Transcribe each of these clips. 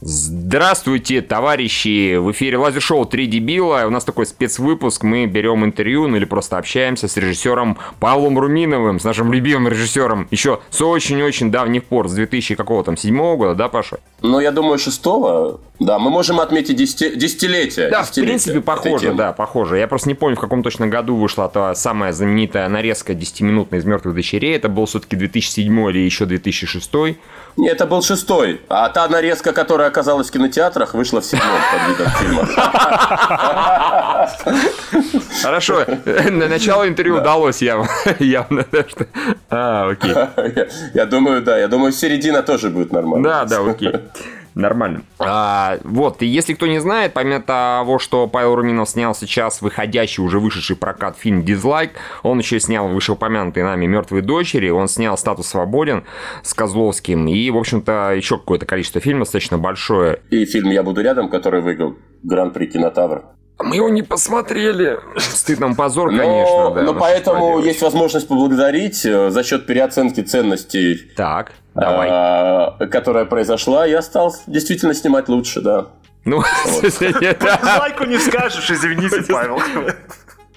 Здравствуйте, товарищи! В эфире лазер-шоу «Три дебила». У нас такой спецвыпуск. Мы берем интервью, ну или просто общаемся с режиссером Павлом Руминовым, с нашим любимым режиссером, еще с очень-очень давних пор, с 2000 какого там, седьмого года, да, Паша? Ну, я думаю, шестого. Да, мы можем отметить десяти... десятилетие. Да, десятилетие в принципе, похоже, да, похоже. Я просто не помню, в каком точно году вышла та самая знаменитая нарезка 10-минутная из «Мертвых дочерей». Это был все-таки 2007 или еще 2006. Не, это был шестой. А та нарезка, которая оказалась в кинотеатрах, вышла в седьмом под видом фильма. Хорошо. На начало интервью удалось явно. А, окей. Я думаю, да. Я думаю, середина тоже будет нормально. Да, да, окей. Нормально. А, вот, и если кто не знает, помимо того, что Павел Руминов снял сейчас выходящий, уже вышедший прокат фильм «Дизлайк», он еще снял вышеупомянутые нами «Мертвые дочери», он снял «Статус свободен» с Козловским, и, в общем-то, еще какое-то количество фильмов достаточно большое. И фильм «Я буду рядом», который выиграл Гран-при Кинотавр. Мы его не посмотрели. Стыд нам позор, но, конечно. Да, но поэтому есть возможность поблагодарить э, за счет переоценки ценностей. Так, давай. А, которая произошла, я стал действительно снимать лучше, да. Ну, лайку не скажешь, извините, Павел.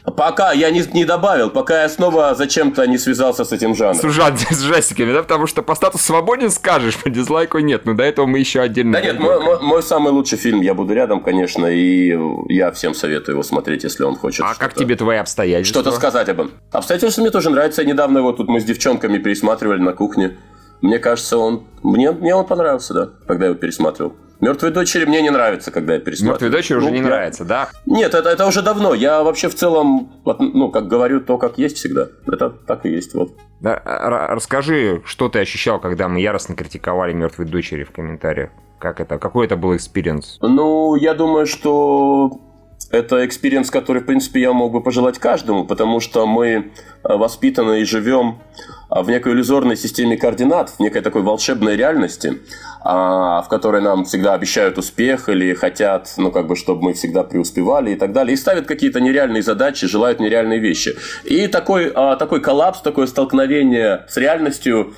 Пока я не, не добавил, пока я снова зачем-то не связался с этим жанром. С, ужас, с ужастиками, да? Потому что по статусу свободен скажешь, по дизлайку нет. Но до этого мы еще отдельно... Да нет, мой, мой, мой самый лучший фильм «Я буду рядом», конечно, и я всем советую его смотреть, если он хочет. А как тебе твои обстоятельства? Что-то сказать об этом. Обстоятельства мне тоже нравятся. Недавно его тут мы с девчонками пересматривали на кухне. Мне кажется, он... Мне, мне он понравился, да, когда я его пересматривал. Мертвые дочери мне не нравится, когда я пересматриваю. Мертвые дочери ну, уже не я... нравится, да? Нет, это, это уже давно. Я вообще в целом, ну, как говорю, то, как есть всегда. Это так и есть, вот. Да, расскажи, что ты ощущал, когда мы яростно критиковали мертвые дочери в комментариях? Как это? Какой это был experience? Ну, я думаю, что это experience, который, в принципе, я мог бы пожелать каждому, потому что мы э, воспитаны и живем в некой иллюзорной системе координат, в некой такой волшебной реальности, а, в которой нам всегда обещают успех или хотят, ну, как бы, чтобы мы всегда преуспевали и так далее, и ставят какие-то нереальные задачи, желают нереальные вещи. И такой, а, такой коллапс, такое столкновение с реальностью,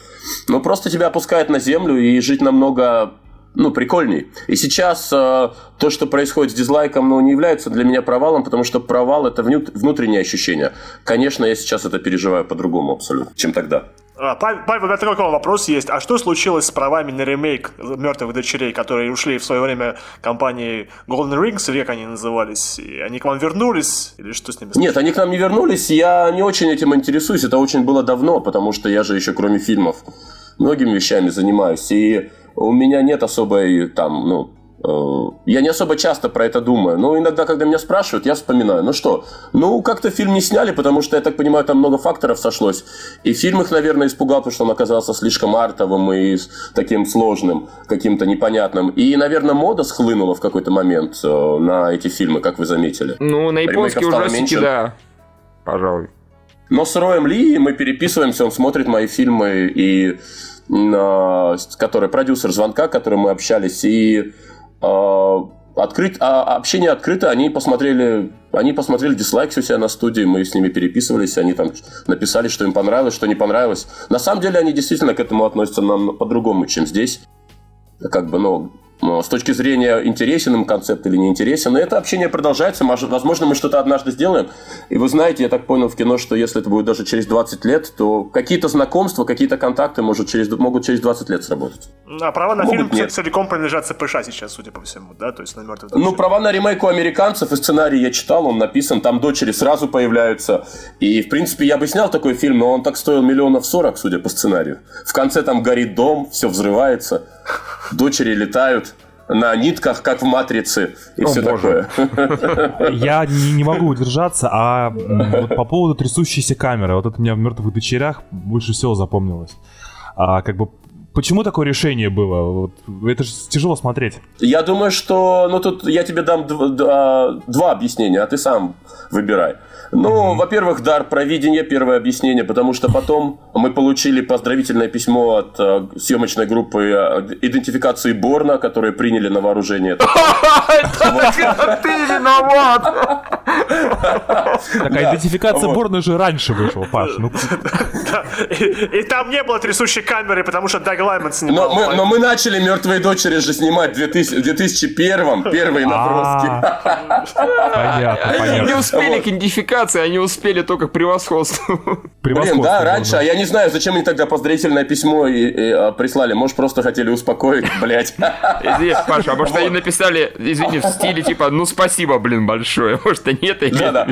ну, просто тебя опускает на землю, и жить намного ну, прикольней. И сейчас э, то, что происходит с дизлайком, ну, не является для меня провалом, потому что провал – это внутреннее ощущение. Конечно, я сейчас это переживаю по-другому абсолютно, чем тогда. А, Павел, у меня такой вопрос есть. А что случилось с правами на ремейк «Мертвых дочерей», которые ушли в свое время компании Golden Rings, век они назывались? И они к вам вернулись? Или что с ними случилось? Нет, они к нам не вернулись. Я не очень этим интересуюсь. Это очень было давно, потому что я же еще, кроме фильмов, многими вещами занимаюсь. И у меня нет особой там, ну, э, я не особо часто про это думаю, но иногда, когда меня спрашивают, я вспоминаю, ну что, ну как-то фильм не сняли, потому что, я так понимаю, там много факторов сошлось, и фильм их, наверное, испугал, потому что он оказался слишком артовым и таким сложным, каким-то непонятным, и, наверное, мода схлынула в какой-то момент э, на эти фильмы, как вы заметили. Ну, на японские ужастики, да, пожалуй. Но с Роем Ли мы переписываемся, он смотрит мои фильмы, и который продюсер звонка, который мы общались, и а, открыт, а, общение открыто, они посмотрели, они посмотрели дизлайк у себя на студии, мы с ними переписывались, они там написали, что им понравилось, что не понравилось. На самом деле они действительно к этому относятся нам по-другому, чем здесь. Как бы, ну, с точки зрения интересен им концепт или не интересен. Но это общение продолжается. Возможно, мы что-то однажды сделаем. И вы знаете, я так понял в кино, что если это будет даже через 20 лет, то какие-то знакомства, какие-то контакты может через, могут через 20 лет сработать. А права на могут, фильм нет. целиком принадлежат ЦПШ сейчас, судя по всему, да? То есть на мертвых Ну, права на ремейк у американцев, и сценарий я читал, он написан, там дочери сразу появляются. И, в принципе, я бы снял такой фильм, но он так стоил миллионов сорок, судя по сценарию. В конце там горит дом, все взрывается, дочери летают на нитках, как в «Матрице» и О, все боже. такое. Я не, не могу удержаться, а вот по поводу трясущейся камеры, вот это мне в «Мертвых дочерях» больше всего запомнилось. А, как бы Почему такое решение было? Вот, это же тяжело смотреть. Я думаю, что... Ну, тут я тебе дам два, два объяснения, а ты сам выбирай. Ну, mm-hmm. во-первых, дар провидения, первое объяснение, потому что потом мы получили поздравительное письмо от э, съемочной группы э, идентификации Борна, которые приняли на вооружение. Ты виноват! Такая идентификация Борна же раньше вышла, Паш. Ну, И там не было трясущей камеры, потому что Лайман снимал. Но мы, но мы начали «Мертвые дочери» же снимать в 2000 в 2001 первые наброски. понятно, Не понятно. успели к идентификации, они успели только к превосходству. Блин, Превосходство да, раньше, а я не знаю, зачем они тогда поздравительное письмо и, и, а, прислали. Может, просто хотели успокоить, блядь. Извини, Паша, а может они написали, извини, в стиле типа, ну спасибо, блин, большое. Может, они это Да, да.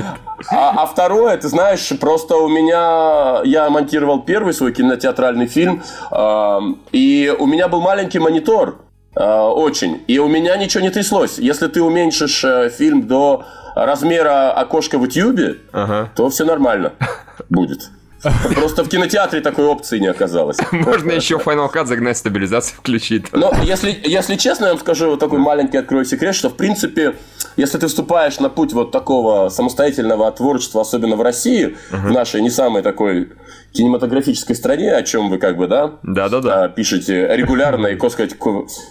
А, а второе, ты знаешь, просто у меня я монтировал первый свой кинотеатральный фильм, а, и у меня был маленький монитор, а, очень, и у меня ничего не тряслось. Если ты уменьшишь э, фильм до размера окошка в Ютьюбе, Ага. то все нормально будет. Просто в кинотеатре такой опции не оказалось. Можно еще Final Cut загнать стабилизацию, включить. Но если, если честно, я вам скажу вот такой маленький открою секрет, что в принципе, если ты вступаешь на путь вот такого самостоятельного творчества, особенно в России, в нашей не самой такой кинематографической стране, о чем вы как бы, да, Да-да-да. а, пишете регулярно и, сказать,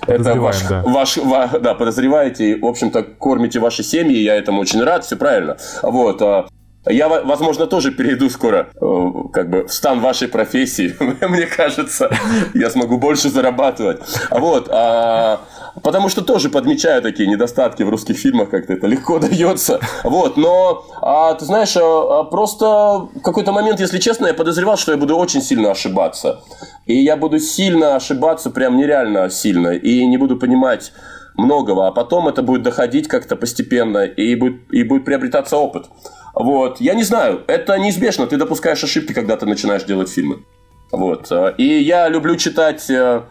это ваш, да. ваш, ва- да, подозреваете, и, в общем-то, кормите ваши семьи, я этому очень рад, все правильно. Вот, а, я, во- возможно, тоже перейду скоро э, как бы в стан вашей профессии. Мне кажется, я смогу больше зарабатывать. А Вот, а, потому что тоже подмечаю такие недостатки в русских фильмах, как-то это легко дается. Вот, но а, ты знаешь, а, а, просто в какой-то момент, если честно, я подозревал, что я буду очень сильно ошибаться. И я буду сильно ошибаться, прям нереально сильно, и не буду понимать многого, а потом это будет доходить как-то постепенно, и будет, и будет приобретаться опыт. Вот. Я не знаю, это неизбежно. Ты допускаешь ошибки, когда ты начинаешь делать фильмы. Вот. И я люблю читать э,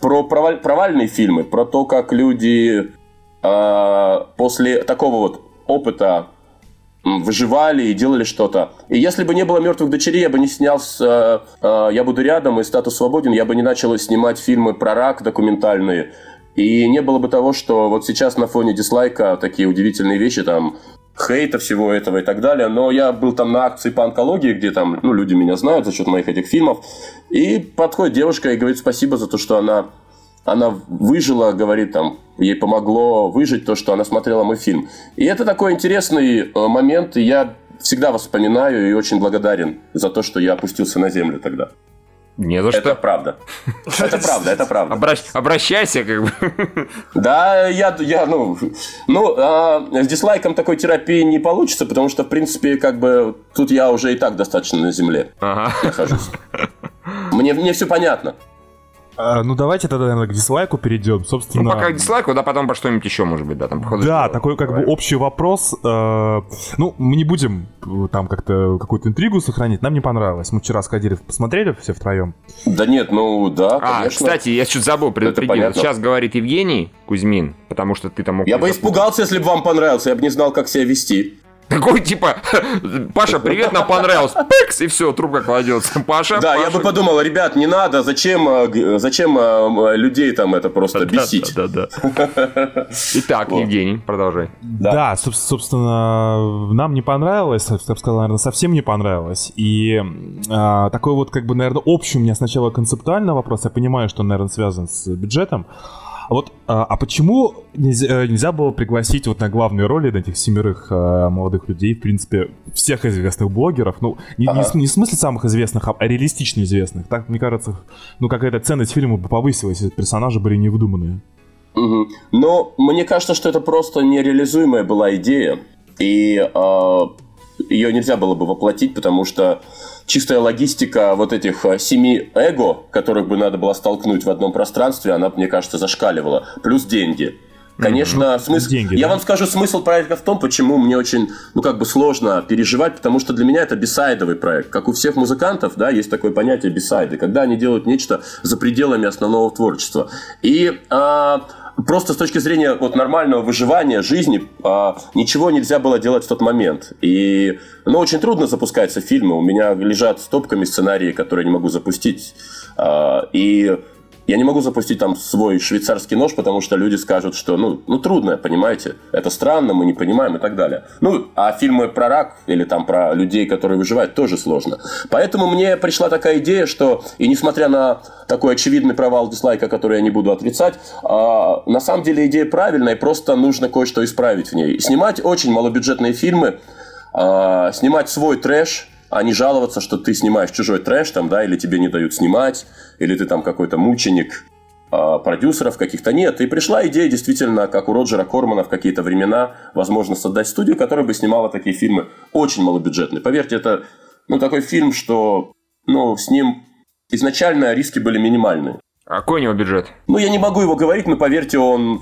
про проваль- провальные фильмы, про то, как люди э, после такого вот опыта выживали и делали что-то. И если бы не было мертвых дочерей, я бы не снял с, э, э, «Я буду рядом» и «Статус свободен», я бы не начал снимать фильмы про рак документальные. И не было бы того, что вот сейчас на фоне дизлайка такие удивительные вещи, там, хейта всего этого и так далее. Но я был там на акции по онкологии, где там, ну, люди меня знают за счет моих этих фильмов. И подходит девушка и говорит спасибо за то, что она она выжила, говорит там, ей помогло выжить то, что она смотрела мой фильм. И это такой интересный э, момент, и я всегда вспоминаю и очень благодарен за то, что я опустился на землю тогда. Не за Это что. правда. Это правда, это правда. Обращ- Обращайся, как бы. Да, я, я ну, ну а, с дизлайком такой терапии не получится, потому что, в принципе, как бы тут я уже и так достаточно на земле Ага. нахожусь. Мне, мне все понятно. А, Ну давайте тогда, наверное, к дизлайку перейдем. Собственно, Ну, пока к дизлайку, да, потом по что-нибудь еще, может быть, да, там, походу. Да, такой как бы общий вопрос. Э, Ну, мы не будем э, там как-то какую-то интригу сохранить. Нам не понравилось. Мы вчера сходили, посмотрели все втроем. Да нет, ну да, А, конечно. кстати, я чуть забыл предупредить. Сейчас говорит Евгений Кузьмин, потому что ты там мог... Я бы испугался, если бы вам понравился, я бы не знал, как себя вести. Такой, типа, Паша, привет, нам понравилось. Пикс, и все, трубка кладется. Паша, Да, я Паша. бы подумал, ребят, не надо, зачем, э, зачем э, людей там это просто Да, бесить. Да, да, да. Итак, Евгений, продолжай. Да, соб- собственно, нам не понравилось, я бы сказал, наверное, совсем не понравилось. И а, такой вот, как бы, наверное, общий у меня сначала концептуальный вопрос. Я понимаю, что он, наверное, связан с бюджетом. А вот, а, а почему нельзя, э, нельзя было пригласить вот на главные роли этих семерых э, молодых людей, в принципе, всех известных блогеров? Ну, не, не Ага. с- не в смысле самых известных, а реалистично известных. Так, мне кажется, ну, какая-то ценность фильма бы повысилась, если персонажи были невыдуманные. Мгм. Но мне кажется, что это просто нереализуемая была идея, и э, ее нельзя было бы воплотить, потому что чистая логистика вот этих э, семи эго, которых бы надо было столкнуть в одном пространстве, она, мне кажется, зашкаливала. Плюс деньги. Конечно, смысл... деньги, я да. вам скажу смысл проекта в том, почему мне очень, ну, как бы сложно переживать, потому что для меня это бисайдовый проект. Как у всех музыкантов, да, есть такое понятие бисайды, когда они делают нечто за пределами основного творчества. И а, просто с точки зрения вот нормального выживания жизни а, ничего нельзя было делать в тот момент. И, ну, очень трудно запускаются фильмы. У меня лежат стопками сценарии, которые не могу запустить. А, и Я не могу запустить там свой швейцарский нож, потому что люди скажут, что, ну, ну трудно, понимаете, это странно, мы не понимаем и так далее. Ну, а фильмы про рак или там про людей, которые выживают, тоже сложно. Поэтому мне пришла такая идея, что, и несмотря на такой очевидный провал дизлайка, который я не буду отрицать, а, на самом деле идея правильная, просто нужно кое-что исправить в ней. Снимать очень малобюджетные фильмы, а, снимать свой трэш – а не жаловаться, что ты снимаешь чужой трэш там, да, или тебе не дают снимать, или ты там какой-то мученик э, продюсеров каких-то. Нет, и пришла идея действительно, как у Роджера Кормана в какие-то времена, возможно, создать студию, которая бы снимала такие фильмы очень малобюджетные. Поверьте, это ну, такой фильм, что ну, с ним изначально риски были минимальные. А какой у него бюджет? Ну, я не могу его говорить, но поверьте, он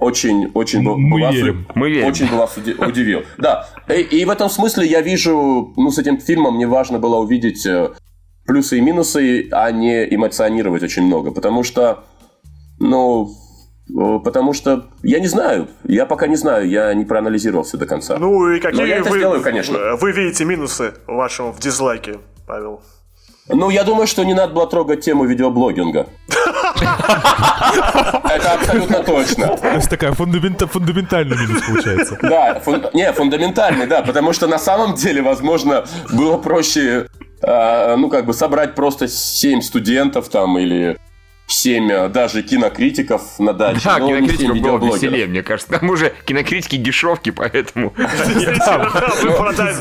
очень, очень был, Мы вас, верим. Мы верим. очень вас уди- удивил. Да, и, и в этом смысле я вижу, ну, с этим фильмом мне важно было увидеть э, плюсы и минусы, а не эмоционировать очень много, потому что, ну, э, потому что я не знаю, я пока не знаю, я не проанализировал все до конца. Ну и какие Но я это вы, сделаю, конечно. вы видите минусы вашему в дизлайке, Павел? Ну, я думаю, что не надо было трогать тему видеоблогинга. Это абсолютно точно. То есть такая фундамента, фундаментальный минус получается. Да, не, фундаментальный, да, потому что на самом деле, возможно, было проще, а, ну, как бы собрать просто 7 студентов там или 7 даже кинокритиков на даче. Да, не кинокритиков 7 было видеоблогеров. веселее, мне кажется. Там уже кинокритики дешевки, поэтому...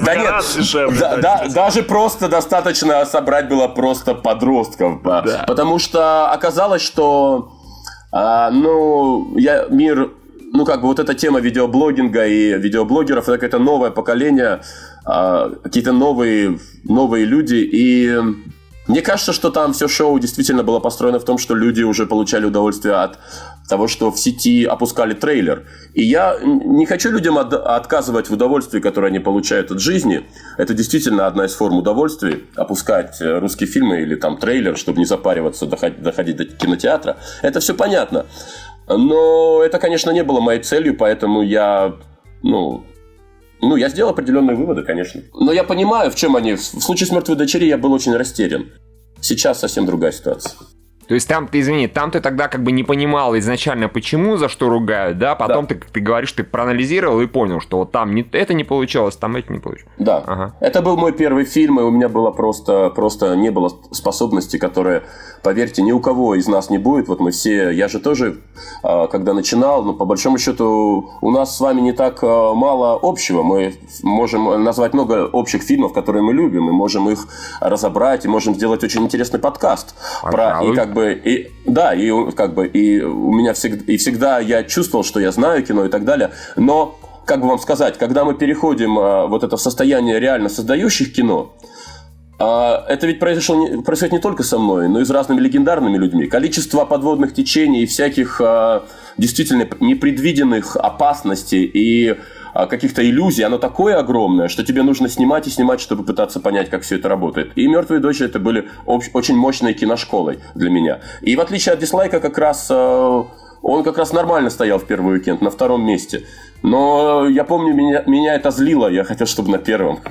Да нет, даже просто достаточно собрать было просто подростков. а. Потому что оказалось, что а, ну, я, мир, ну, как бы вот эта тема видеоблогинга и видеоблогеров, это какое-то новое поколение, а, какие-то новые, новые люди, и мне кажется, что там все шоу действительно было построено в том, что люди уже получали удовольствие от того, что в сети опускали трейлер. И я не хочу людям от- отказывать в удовольствии, которое они получают от жизни. Это действительно одна из форм удовольствия. Опускать э, русские фильмы или там трейлер, чтобы не запариваться, доходить, доходить до кинотеатра. Это все понятно. Но это, конечно, не было моей целью, поэтому я, ну, ну, я сделал определенные выводы, конечно. Но я понимаю, в чем они. В случае с мертвой дочери я был очень растерян. Сейчас совсем другая ситуация. То есть там ты, извини, там ты тогда как бы не понимал изначально, почему, за что ругают, да? Потом Ты, ты говоришь, ты проанализировал и понял, что вот там не, это не получилось, там это не получилось. Да. Ага. Это был мой первый фильм, и у меня было просто, просто не было способности, которые, поверьте, ни у кого из нас не будет. Вот мы все, я же тоже, а, когда начинал, но по большому счету у нас с вами не так а, мало общего. Мы можем назвать много общих фильмов, которые мы любим, и можем их разобрать, и можем сделать очень интересный подкаст. Про, Пожалуй. и как бы, и, да, и как бы, и у меня всегда, и всегда я чувствовал, что я знаю кино и так далее, но как бы вам сказать, когда мы переходим а, вот это в состояние реально создающих кино, а, это ведь произошло, происходит не только со мной, но и с разными легендарными людьми. Количество подводных течений и всяких а, действительно непредвиденных опасностей и каких-то иллюзий, оно такое огромное, что тебе нужно снимать и снимать, чтобы пытаться понять, как все это работает. И «Мертвые дочери» это были очень мощной киношколой для меня. И в отличие от «Дизлайка» как раз а, он как раз нормально стоял в первый уикенд, на втором месте. Но я помню, меня, меня это злило, я хотел, чтобы на первом.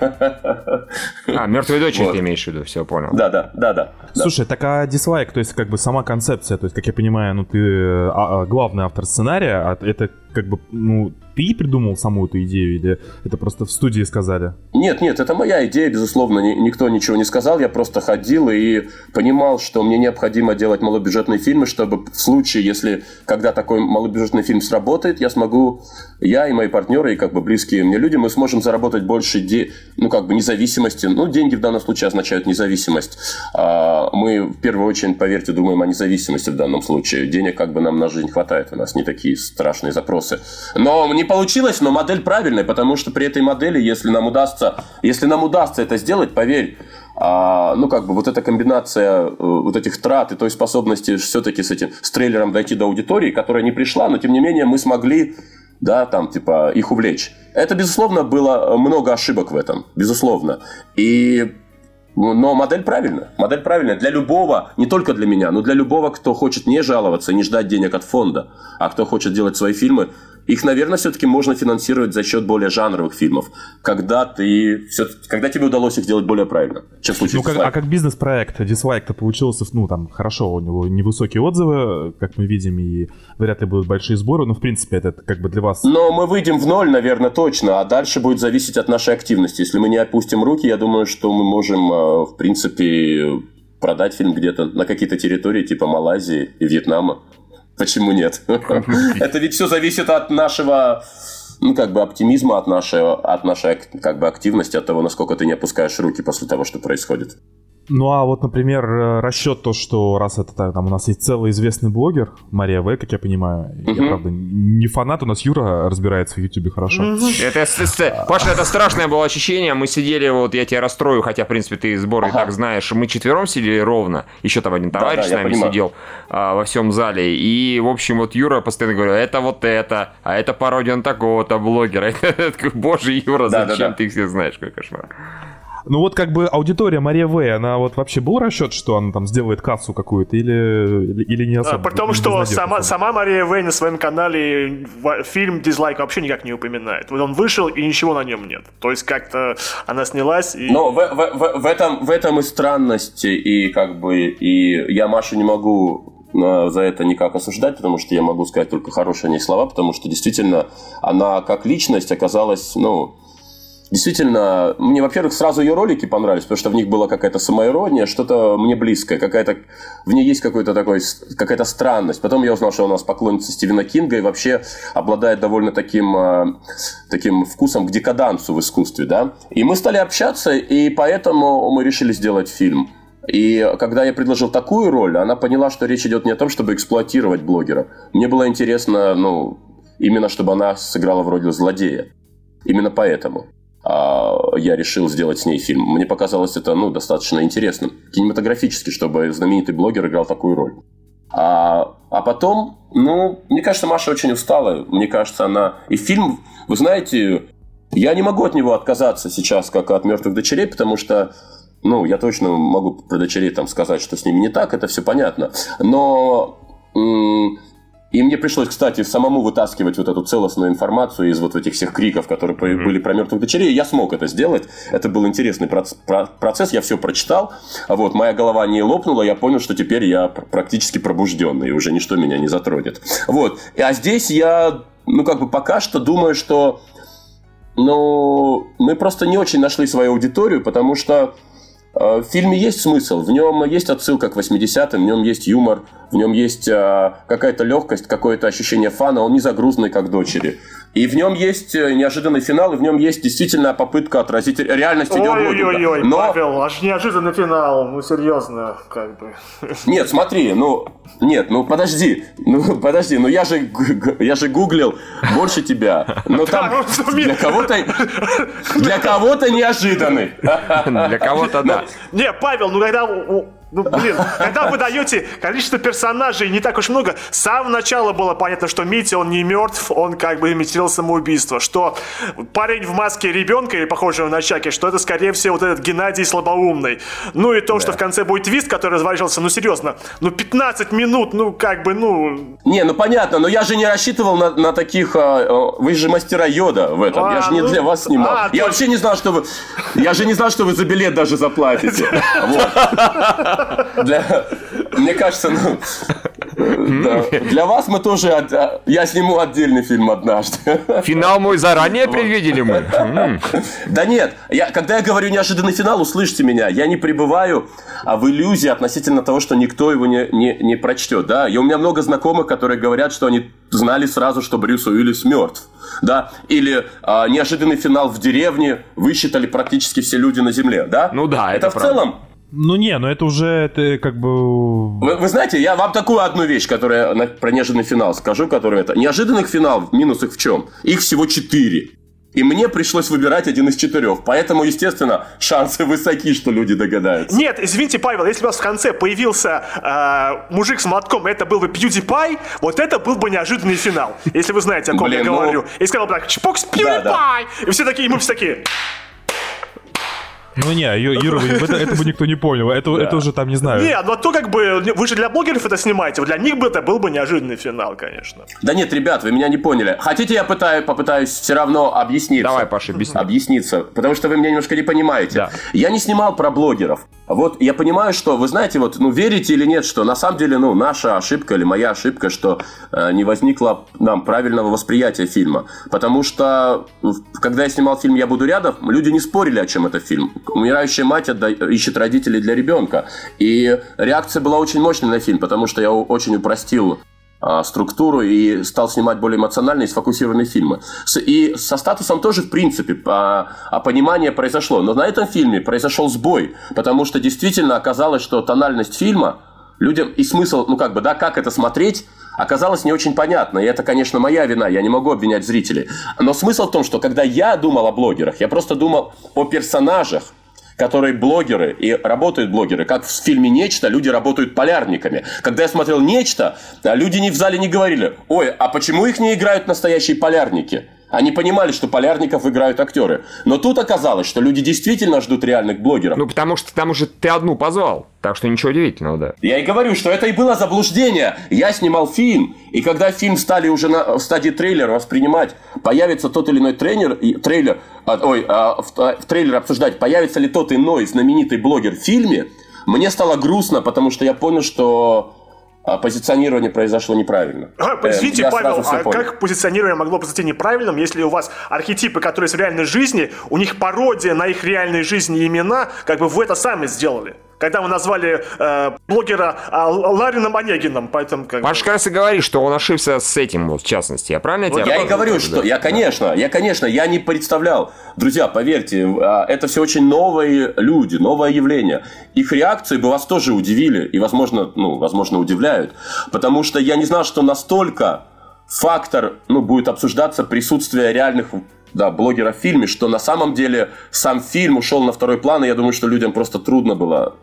А, мертвые дочери Вот. ты имеешь в виду, все понял. Да, да, да, да. да. Слушай, так а дизлайк, то есть как бы сама концепция, то есть, как я понимаю, ну ты а, а, главный автор сценария, а это как бы, ну, ты придумал саму эту идею или это просто в студии сказали? Нет, нет, это моя идея, безусловно, ни- никто ничего не сказал, я просто ходил и понимал, что мне необходимо делать малобюджетные фильмы, чтобы в случае, если когда такой малобюджетный фильм сработает, я смогу, я и мои партнеры, и как бы близкие мне люди, мы сможем заработать больше, де- ну, как бы независимости, ну, деньги в данном случае означают независимость. А, мы в первую очередь, поверьте, думаем о независимости в данном случае. Денег как бы нам на жизнь хватает, у нас не такие страшные запросы. Но не получилось, но модель правильная, потому что при этой модели, если нам удастся, если нам удастся это сделать, поверь, а, ну, как бы вот эта комбинация э, вот этих трат и той способности все-таки с этим, с трейлером дойти до аудитории, которая не пришла, но тем не менее мы смогли, да, там, типа, их увлечь. Это, безусловно, было много ошибок в этом, безусловно. И но модель правильная. Модель правильная для любого, не только для меня, но для любого, кто хочет не жаловаться и не ждать денег от фонда, а кто хочет делать свои фильмы их, наверное, все-таки можно финансировать за счет более жанровых фильмов, когда ты все, когда тебе удалось их сделать более правильно, чем в случае ну, как, А как бизнес-проект дизлайк-то получился, ну, там, хорошо, у него невысокие отзывы, как мы видим, и вряд ли будут большие сборы, но, в принципе, это как бы для вас... Но мы выйдем в ноль, наверное, точно, а дальше будет зависеть от нашей активности. Если мы не опустим руки, я думаю, что мы можем, э, в принципе, продать фильм где-то на какие-то территории, типа Малайзии и Вьетнама. Почему нет? Это ведь все зависит от нашего ну, как бы оптимизма, от нашей, от нашей как бы, активности, от того, насколько ты не опускаешь руки после того, что происходит. Ну а вот, например, э, расчет то, что раз это там у нас есть целый известный блогер, Мария В, как я понимаю, uh-huh. я правда не фанат, у нас Юра разбирается в Ютубе хорошо. Uh-huh. Это, Паша, это страшное было ощущение, мы сидели, вот я тебя расстрою, хотя, в принципе, ты сбор ага. и так знаешь, мы четвером сидели ровно, еще там один товарищ да, да, с нами сидел а, во всем зале, и, в общем, вот Юра постоянно говорил, это вот это, а это пародия на такого-то блогера, боже, Юра, зачем да, да, да. ты их всех знаешь, какой кошмар. Ну вот как бы аудитория Мария В, она вот вообще был расчет, что она там сделает кассу какую-то или, или не особо? А, при том, что сама, сама Мария В на своем канале фильм «Дизлайк» вообще никак не упоминает. Вот он вышел, и ничего на нем нет. То есть как-то она снялась и... Но в, в, в, в, этом, в этом и странность, и как бы, и я Машу не могу э, за это никак осуждать, потому что я могу сказать только хорошие о ней слова, потому что действительно она как личность оказалась, ну, Действительно, мне, во-первых, сразу ее ролики понравились, потому что в них была какая-то самоирония, что-то мне близкое, какая-то, в ней есть какой-то такой, какая-то странность. Потом я узнал, что у нас поклонница Стивена Кинга и вообще обладает довольно таким, а, таким вкусом к декадансу в искусстве, да. И мы стали общаться, и поэтому мы решили сделать фильм. И когда я предложил такую роль, она поняла, что речь идет не о том, чтобы эксплуатировать блогера. Мне было интересно, ну, именно чтобы она сыграла в роли злодея. Именно поэтому. А, я решил сделать с ней фильм. Мне показалось это ну, достаточно интересным. Кинематографически, чтобы знаменитый блогер играл такую роль. А, а потом, ну, мне кажется, Маша очень устала. Мне кажется, она... И фильм, вы знаете, я не могу от него отказаться сейчас, как от «Мертвых дочерей», потому что ну, я точно могу про дочерей там сказать, что с ними не так, это все понятно. Но м- и мне пришлось, кстати, самому вытаскивать вот эту целостную информацию из вот этих всех криков, которые mm-hmm. были про мертвых дочерей. Я смог это сделать. Это был интересный процесс. Я все прочитал. Вот, моя голова не лопнула. Я понял, что теперь я практически пробужденный. Уже ничто меня не затронет. Вот. А здесь я, ну, как бы пока что думаю, что ну, мы просто не очень нашли свою аудиторию, потому что в фильме есть смысл, в нем есть отсылка к 80-м, в нем есть юмор, в нем есть э, какая-то легкость, какое-то ощущение фана, он не загрузный, как дочери. И в нем есть э, неожиданный финал, и в нем есть действительно попытка отразить реальность. Ой-ой-ой, Но... Павел, аж неожиданный финал, ну серьезно, как бы. Нет, смотри, ну, нет, ну подожди, ну подожди, ну я же, я же гуглил больше тебя. Но там для кого-то, для кого-то неожиданный. Для кого-то да. Не, Павел, ну когда ну, блин, когда вы даете количество персонажей не так уж много, с самого начала было понятно, что Митя, он не мертв, он как бы имитировал самоубийство, что парень в маске ребенка, или похожего на Чаки, что это, скорее всего, вот этот Геннадий слабоумный. Ну и то, да. что в конце будет твист, который разворачивался, ну серьезно, ну 15 минут, ну как бы, ну... Не, ну понятно, но я же не рассчитывал на, на таких, а, вы же мастера Йода в этом, а, я же не ну... для вас снимал. А, я то... вообще не знал, что вы, я же не знал, что вы за билет даже заплатите. Для, мне кажется, ну, да. Для вас мы тоже... А, я сниму отдельный фильм однажды. Финал мой заранее предвидели мы. Да нет, я, когда я говорю неожиданный финал, услышьте меня. Я не пребываю а в иллюзии относительно того, что никто его не, не, не прочтет. Да? И у меня много знакомых, которые говорят, что они знали сразу, что Брюс Уиллис мертв. Да? Или а, неожиданный финал в деревне высчитали практически все люди на Земле. Да? Ну да, это, это в правда. целом ну не, но это уже это как бы... Вы, вы знаете, я вам такую одну вещь, которая на, про неожиданный финал скажу, которая это... Неожиданных финал, минус их в чем? Их всего четыре. И мне пришлось выбирать один из четырех. Поэтому, естественно, шансы высоки, что люди догадаются. Нет, извините, Павел, если у вас в конце появился э, мужик с мотком, это был бы PewDiePie, вот это был бы неожиданный финал. Если вы знаете, о ком Блин, я ну... говорю. И сказал бы так, чпокс PewDiePie! Да, да. И все такие, и мы все такие... Ну не, Юра, это, это бы никто не понял. Это, да. это уже там, не знаю. Не, ну а то как бы, вы же для блогеров это снимаете, для них бы это был бы неожиданный финал, конечно. Да нет, ребят, вы меня не поняли. Хотите, я пытаюсь, попытаюсь все равно объясниться? Давай, Паша, объясни. Объясниться, потому что вы меня немножко не понимаете. Да. Я не снимал про блогеров. Вот я понимаю, что, вы знаете, вот, ну, верите или нет, что на самом деле, ну, наша ошибка или моя ошибка, что э, не возникло нам правильного восприятия фильма. Потому что, когда я снимал фильм «Я буду рядом», люди не спорили, о чем это фильм. Умирающая мать отда... ищет родителей для ребенка. И реакция была очень мощной на фильм, потому что я очень упростил а, структуру и стал снимать более эмоциональные и сфокусированные фильмы. И со статусом тоже, в принципе, а, а понимание произошло. Но на этом фильме произошел сбой, потому что действительно оказалось, что тональность фильма людям и смысл, ну как бы, да, как это смотреть, оказалось не очень понятно. И это, конечно, моя вина, я не могу обвинять зрителей. Но смысл в том, что когда я думал о блогерах, я просто думал о персонажах, которые блогеры и работают блогеры. Как в фильме «Нечто» люди работают полярниками. Когда я смотрел «Нечто», люди не в зале не говорили, ой, а почему их не играют настоящие полярники? Они понимали, что полярников играют актеры. Но тут оказалось, что люди действительно ждут реальных блогеров. Ну, потому что там уже ты одну позвал. Так что ничего удивительного, да. Я и говорю, что это и было заблуждение. Я снимал фильм, и когда фильм стали уже на в стадии трейлера воспринимать, появится тот или иной тренер, и, трейлер, а, ой, а, в, а, в трейлер обсуждать, появится ли тот иной знаменитый блогер в фильме, мне стало грустно, потому что я понял, что позиционирование произошло неправильно. А, извините, э, Павел, а понял. как позиционирование могло произойти неправильным, если у вас архетипы, которые есть в реальной жизни, у них пародия на их реальной жизни имена, как бы вы это сами сделали? Когда вы назвали э, блогера э, Ларином Онегином. Поэтому, как Паш как раз и говорит, что он ошибся с этим, вот, в частности. Я правильно вот тебя Я и говорю, да? что я, конечно, я, конечно, я не представлял. Друзья, поверьте, а, это все очень новые люди, новое явление. Их реакции бы вас тоже удивили и, возможно, ну, возможно, удивляют. Потому что я не знал, что настолько фактор ну, будет обсуждаться присутствие реальных да, блогера в фильме, что на самом деле сам фильм ушел на второй план, и я думаю, что людям просто трудно было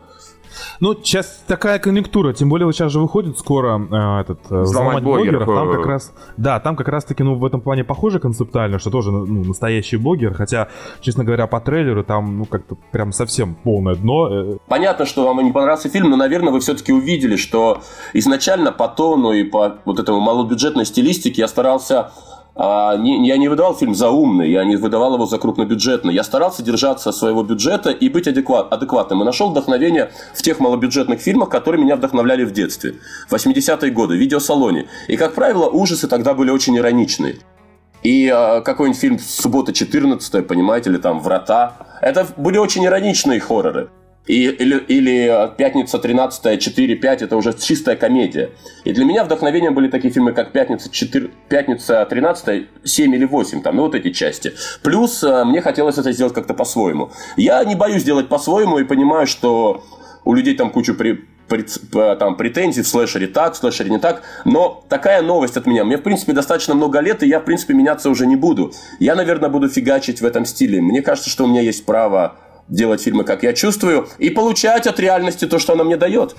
ну, сейчас такая конъюнктура, тем более вот сейчас же выходит скоро э, этот э, взломать блогеров. Там как раз, да, там как раз таки, ну, в этом плане похоже концептуально, что тоже ну, настоящий блогер, хотя, честно говоря, по трейлеру там, ну, как-то прям совсем полное дно. Э. Понятно, что вам не понравился фильм, но, наверное, вы все-таки увидели, что изначально по тону и по вот этому малобюджетной стилистике я старался а, не, я не выдавал фильм за умный, я не выдавал его за крупнобюджетный. Я старался держаться своего бюджета и быть адекват, адекватным. И нашел вдохновение в тех малобюджетных фильмах, которые меня вдохновляли в детстве. 80-е годы, в видеосалоне. И, как правило, ужасы тогда были очень ироничные. И э, какой-нибудь фильм «Суббота 14 понимаете, или там «Врата». Это были очень ироничные хорроры. И, или, или «Пятница 13 4-5» это уже чистая комедия. И для меня вдохновением были такие фильмы, как «Пятница, 4, «Пятница 13 7 или 8», там, ну вот эти части. Плюс э, мне хотелось это сделать как-то по-своему. Я не боюсь делать по-своему и понимаю, что у людей там кучу при, там, претензий в слэшере так, в слэшере не так. Но такая новость от меня. Мне, в принципе, достаточно много лет, и я, в принципе, меняться уже не буду. Я, наверное, буду фигачить в этом стиле. Мне кажется, что у меня есть право делать фильмы, как я чувствую, и получать от реальности то, что она мне дает.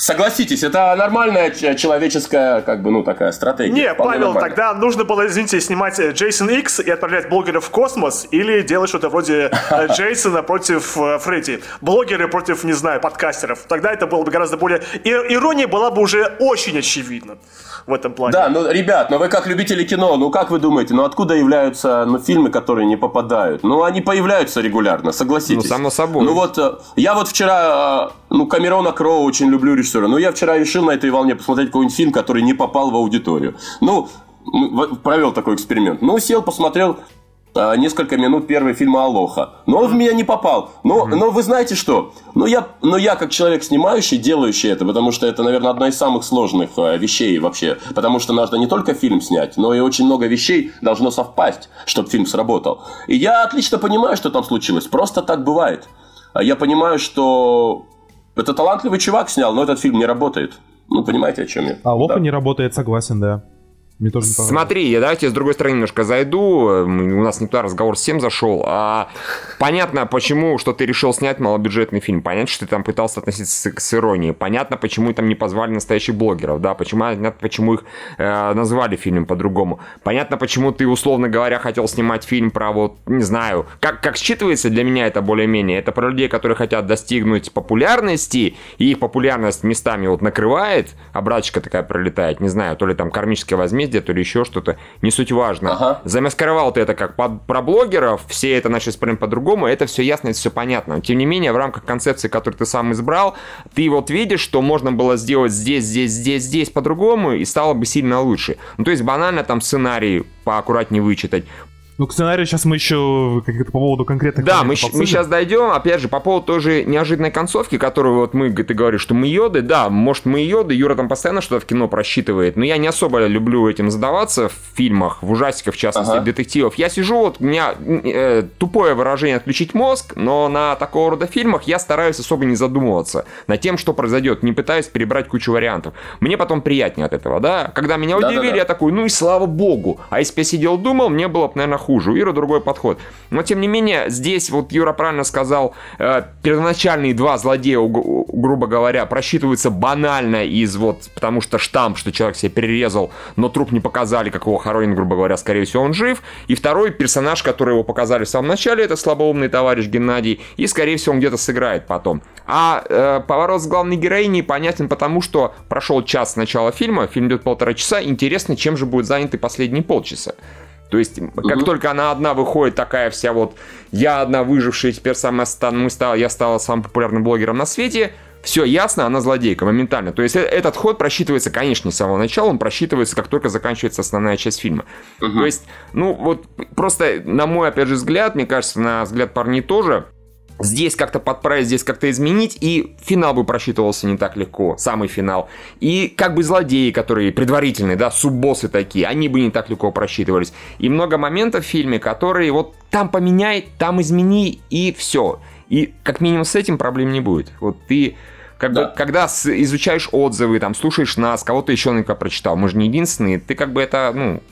Согласитесь, это нормальная человеческая, как бы, ну, такая стратегия. Не, Павел, нормально. тогда нужно было, извините, снимать Джейсон Икс и отправлять блогеров в космос, или делать что-то вроде э, Джейсона против э, Фредди. Блогеры против, не знаю, подкастеров. Тогда это было бы гораздо более... Ирония была бы уже очень очевидна в этом плане. Да, ну, ребят, но вы как любители кино, ну, как вы думаете, ну, откуда являются ну, фильмы, которые не попадают? Ну, они появляются регулярно, согласитесь. Ну, само собой. Ну, вот, э, я вот вчера, ну, Камерона Кроу очень люблю режиссера, но я вчера решил на этой волне посмотреть какой-нибудь фильм, который не попал в аудиторию. Ну, провел такой эксперимент. Ну, сел, посмотрел несколько минут первый фильм Алоха. Но он в меня не попал. Но, mm-hmm. но вы знаете что? Но я, но я как человек снимающий, делающий это, потому что это, наверное, одна из самых сложных э, вещей вообще. Потому что нужно не только фильм снять, но и очень много вещей должно совпасть, чтобы фильм сработал. И я отлично понимаю, что там случилось. Просто так бывает. А я понимаю, что это талантливый чувак снял, но этот фильм не работает. Ну, понимаете, о чем я? А да. не работает, согласен, да. Мне тоже не Смотри, я давайте с другой стороны немножко зайду. У нас не туда разговор всем зашел. А понятно, почему, что ты решил снять малобюджетный фильм. Понятно, что ты там пытался относиться с, с иронией. Понятно, почему там не позвали настоящих блогеров. Да, почему, понятно, почему их э, назвали фильмом по-другому. Понятно, почему ты, условно говоря, хотел снимать фильм про вот, не знаю, как, как считывается для меня это более-менее. Это про людей, которые хотят достигнуть популярности, и их популярность местами вот накрывает, а браточка такая пролетает, не знаю, то ли там кармическое возмездие, где-то или еще что-то, не суть важно. Ага. Замаскировал ты это как под, про блогеров, все это начали смотреть по-другому, это все ясно, это все понятно. Тем не менее, в рамках концепции, которую ты сам избрал, ты вот видишь, что можно было сделать здесь, здесь, здесь, здесь по-другому, и стало бы сильно лучше. Ну, то есть банально там сценарий поаккуратнее вычитать, ну, к сценарию сейчас мы еще как по поводу конкретных... Да, мы, мы сейчас дойдем, опять же, по поводу тоже неожиданной концовки, которую вот мы, ты говоришь, что мы йоды, да, может мы йоды, Юра там постоянно что-то в кино просчитывает, но я не особо люблю этим задаваться в фильмах, в ужастиках, в частности, ага. детективов. Я сижу, вот у меня э, тупое выражение «отключить мозг», но на такого рода фильмах я стараюсь особо не задумываться над тем, что произойдет, не пытаюсь перебрать кучу вариантов. Мне потом приятнее от этого, да? Когда меня удивили, да, да. я такой, ну и слава богу. А если бы я сидел думал, мне было бы, наверное, хуже. У Иры другой подход. Но, тем не менее, здесь вот Юра правильно сказал, э, первоначальные два злодея, грубо говоря, просчитываются банально из вот, потому что штамп, что человек себя перерезал, но труп не показали, как его хоронен, грубо говоря, скорее всего, он жив. И второй персонаж, который его показали в самом начале, это слабоумный товарищ Геннадий, и, скорее всего, он где-то сыграет потом. А э, поворот с главной героиней понятен потому, что прошел час с начала фильма, фильм идет полтора часа, интересно, чем же будет заняты последние полчаса. То есть, как угу. только она одна выходит, такая вся вот, я одна выжившая, теперь самая стан, мы стал, я стала самым популярным блогером на свете, все ясно, она злодейка моментально. То есть э, этот ход просчитывается, конечно, не с самого начала, он просчитывается, как только заканчивается основная часть фильма. Угу. То есть, ну вот просто, на мой, опять же, взгляд, мне кажется, на взгляд парней тоже, здесь как-то подправить, здесь как-то изменить, и финал бы просчитывался не так легко, самый финал. И как бы злодеи, которые предварительные, да, суббоссы такие, они бы не так легко просчитывались. И много моментов в фильме, которые вот там поменяй, там измени, и все. И как минимум с этим проблем не будет. Вот ты как да. бы, когда изучаешь отзывы, там, слушаешь нас, кого-то еще наверняка прочитал, мы же не единственные, ты как бы это, ну,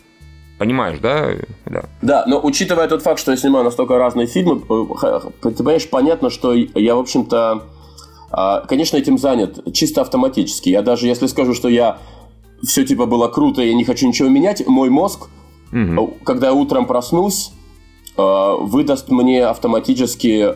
Понимаешь, да? да? Да, но учитывая тот факт, что я снимаю настолько разные фильмы, э, ты понимаешь, понятно, что я, в общем-то, а, конечно, этим занят чисто автоматически. Я даже, если скажу, что я все типа было круто, я не хочу ничего менять, мой мозг, угу. когда я утром проснусь, э, выдаст мне автоматически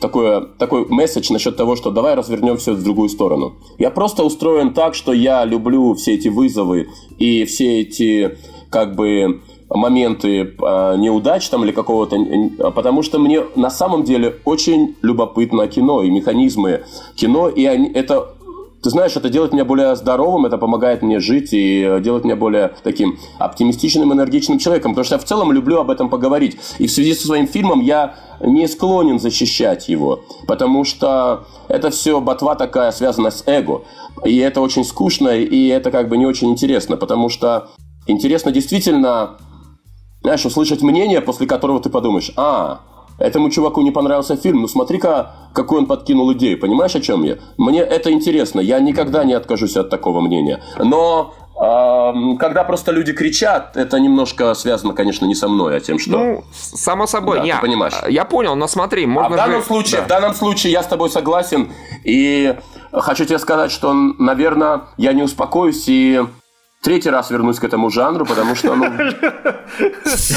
такое, такой месседж насчет того, что давай развернем все в другую сторону. Я просто устроен так, что я люблю все эти вызовы и все эти как бы моменты э, неудач там или какого-то, а потому что мне на самом деле очень любопытно кино и механизмы кино, и они, это ты знаешь, это делает меня более здоровым, это помогает мне жить и делает меня более таким оптимистичным, энергичным человеком, потому что я в целом люблю об этом поговорить. И в связи со своим фильмом я не склонен защищать его, потому что это все ботва такая связана с эго. И это очень скучно, и это как бы не очень интересно, потому что Интересно действительно, знаешь, услышать мнение, после которого ты подумаешь, а, этому чуваку не понравился фильм, ну смотри-ка, какой он подкинул идею, понимаешь, о чем я? Мне это интересно, я никогда не откажусь от такого мнения. Но когда просто люди кричат, это немножко связано, конечно, не со мной, а тем, что... Ну, само собой, да, я, ты понимаешь. Я понял, но смотри, можно а в данном же... случае, да. в данном случае я с тобой согласен, и хочу тебе сказать, что, наверное, я не успокоюсь и третий раз вернусь к этому жанру, потому что, ну,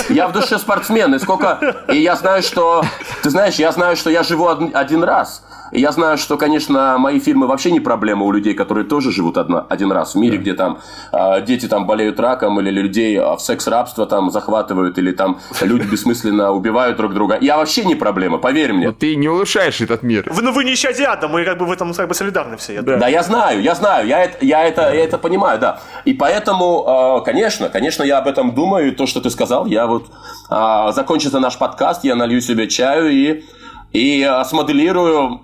я в душе спортсмен, и сколько, и я знаю, что, ты знаешь, я знаю, что я живу один раз, я знаю, что, конечно, мои фильмы вообще не проблема у людей, которые тоже живут одна, один раз в мире, да. где там э, дети там болеют раком, или людей в секс-рабство там захватывают, или там люди бессмысленно убивают друг друга. Я вообще не проблема, поверь мне. Но ты не улучшаешь этот мир. Вы, ну вы не ищете ада, мы как бы в этом как бы солидарны все. Я да. да, я знаю, я знаю, я это, я это, я это понимаю, да. И поэтому, э, конечно, конечно, я об этом думаю, и то, что ты сказал, я вот э, закончится наш подкаст, я налью себе чаю и и а, смоделирую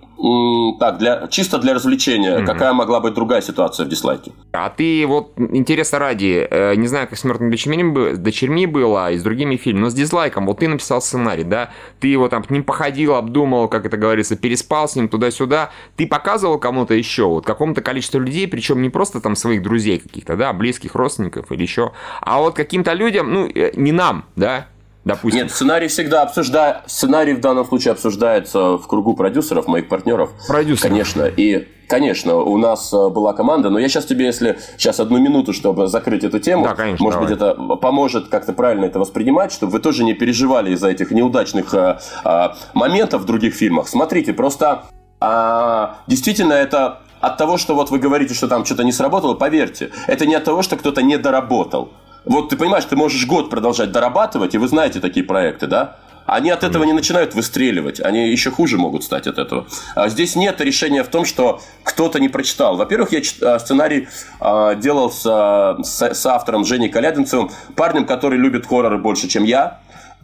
так, для, чисто для развлечения, mm-hmm. какая могла быть другая ситуация в дизлайке. А ты вот, интересно ради, э, не знаю, как с «Мертвыми дочерьми», дочерьми было и с другими фильмами, но с дизлайком, вот ты написал сценарий, да, ты его там к ним походил, обдумал, как это говорится, переспал с ним туда-сюда, ты показывал кому-то еще, вот какому-то количеству людей, причем не просто там своих друзей каких-то, да, близких родственников или еще, а вот каким-то людям, ну, э, не нам, да, допустим. Нет, сценарий всегда обсуждает, сценарий в данном случае обсуждается в кругу продюсеров, моих партнеров. Продюсеров. Конечно, и Конечно, у нас э, была команда, но я сейчас тебе, если сейчас одну минуту, чтобы закрыть эту тему, да, конечно, может давай. быть, это поможет как-то правильно это воспринимать, чтобы вы тоже не переживали из-за этих неудачных а, а, моментов в других фильмах. Смотрите, просто а, действительно это от того, что вот вы говорите, что там что-то не сработало, поверьте, это не от того, что кто-то не доработал. Вот ты понимаешь, ты можешь год продолжать дорабатывать, и вы знаете такие проекты, да? Они от этого не начинают выстреливать, они еще хуже могут стать от этого. А здесь нет решения в том, что кто-то не прочитал. Во-первых, я а, сценарий а, делал с, с, с автором Женей Калядинцевым, парнем, который любит хорроры больше, чем я.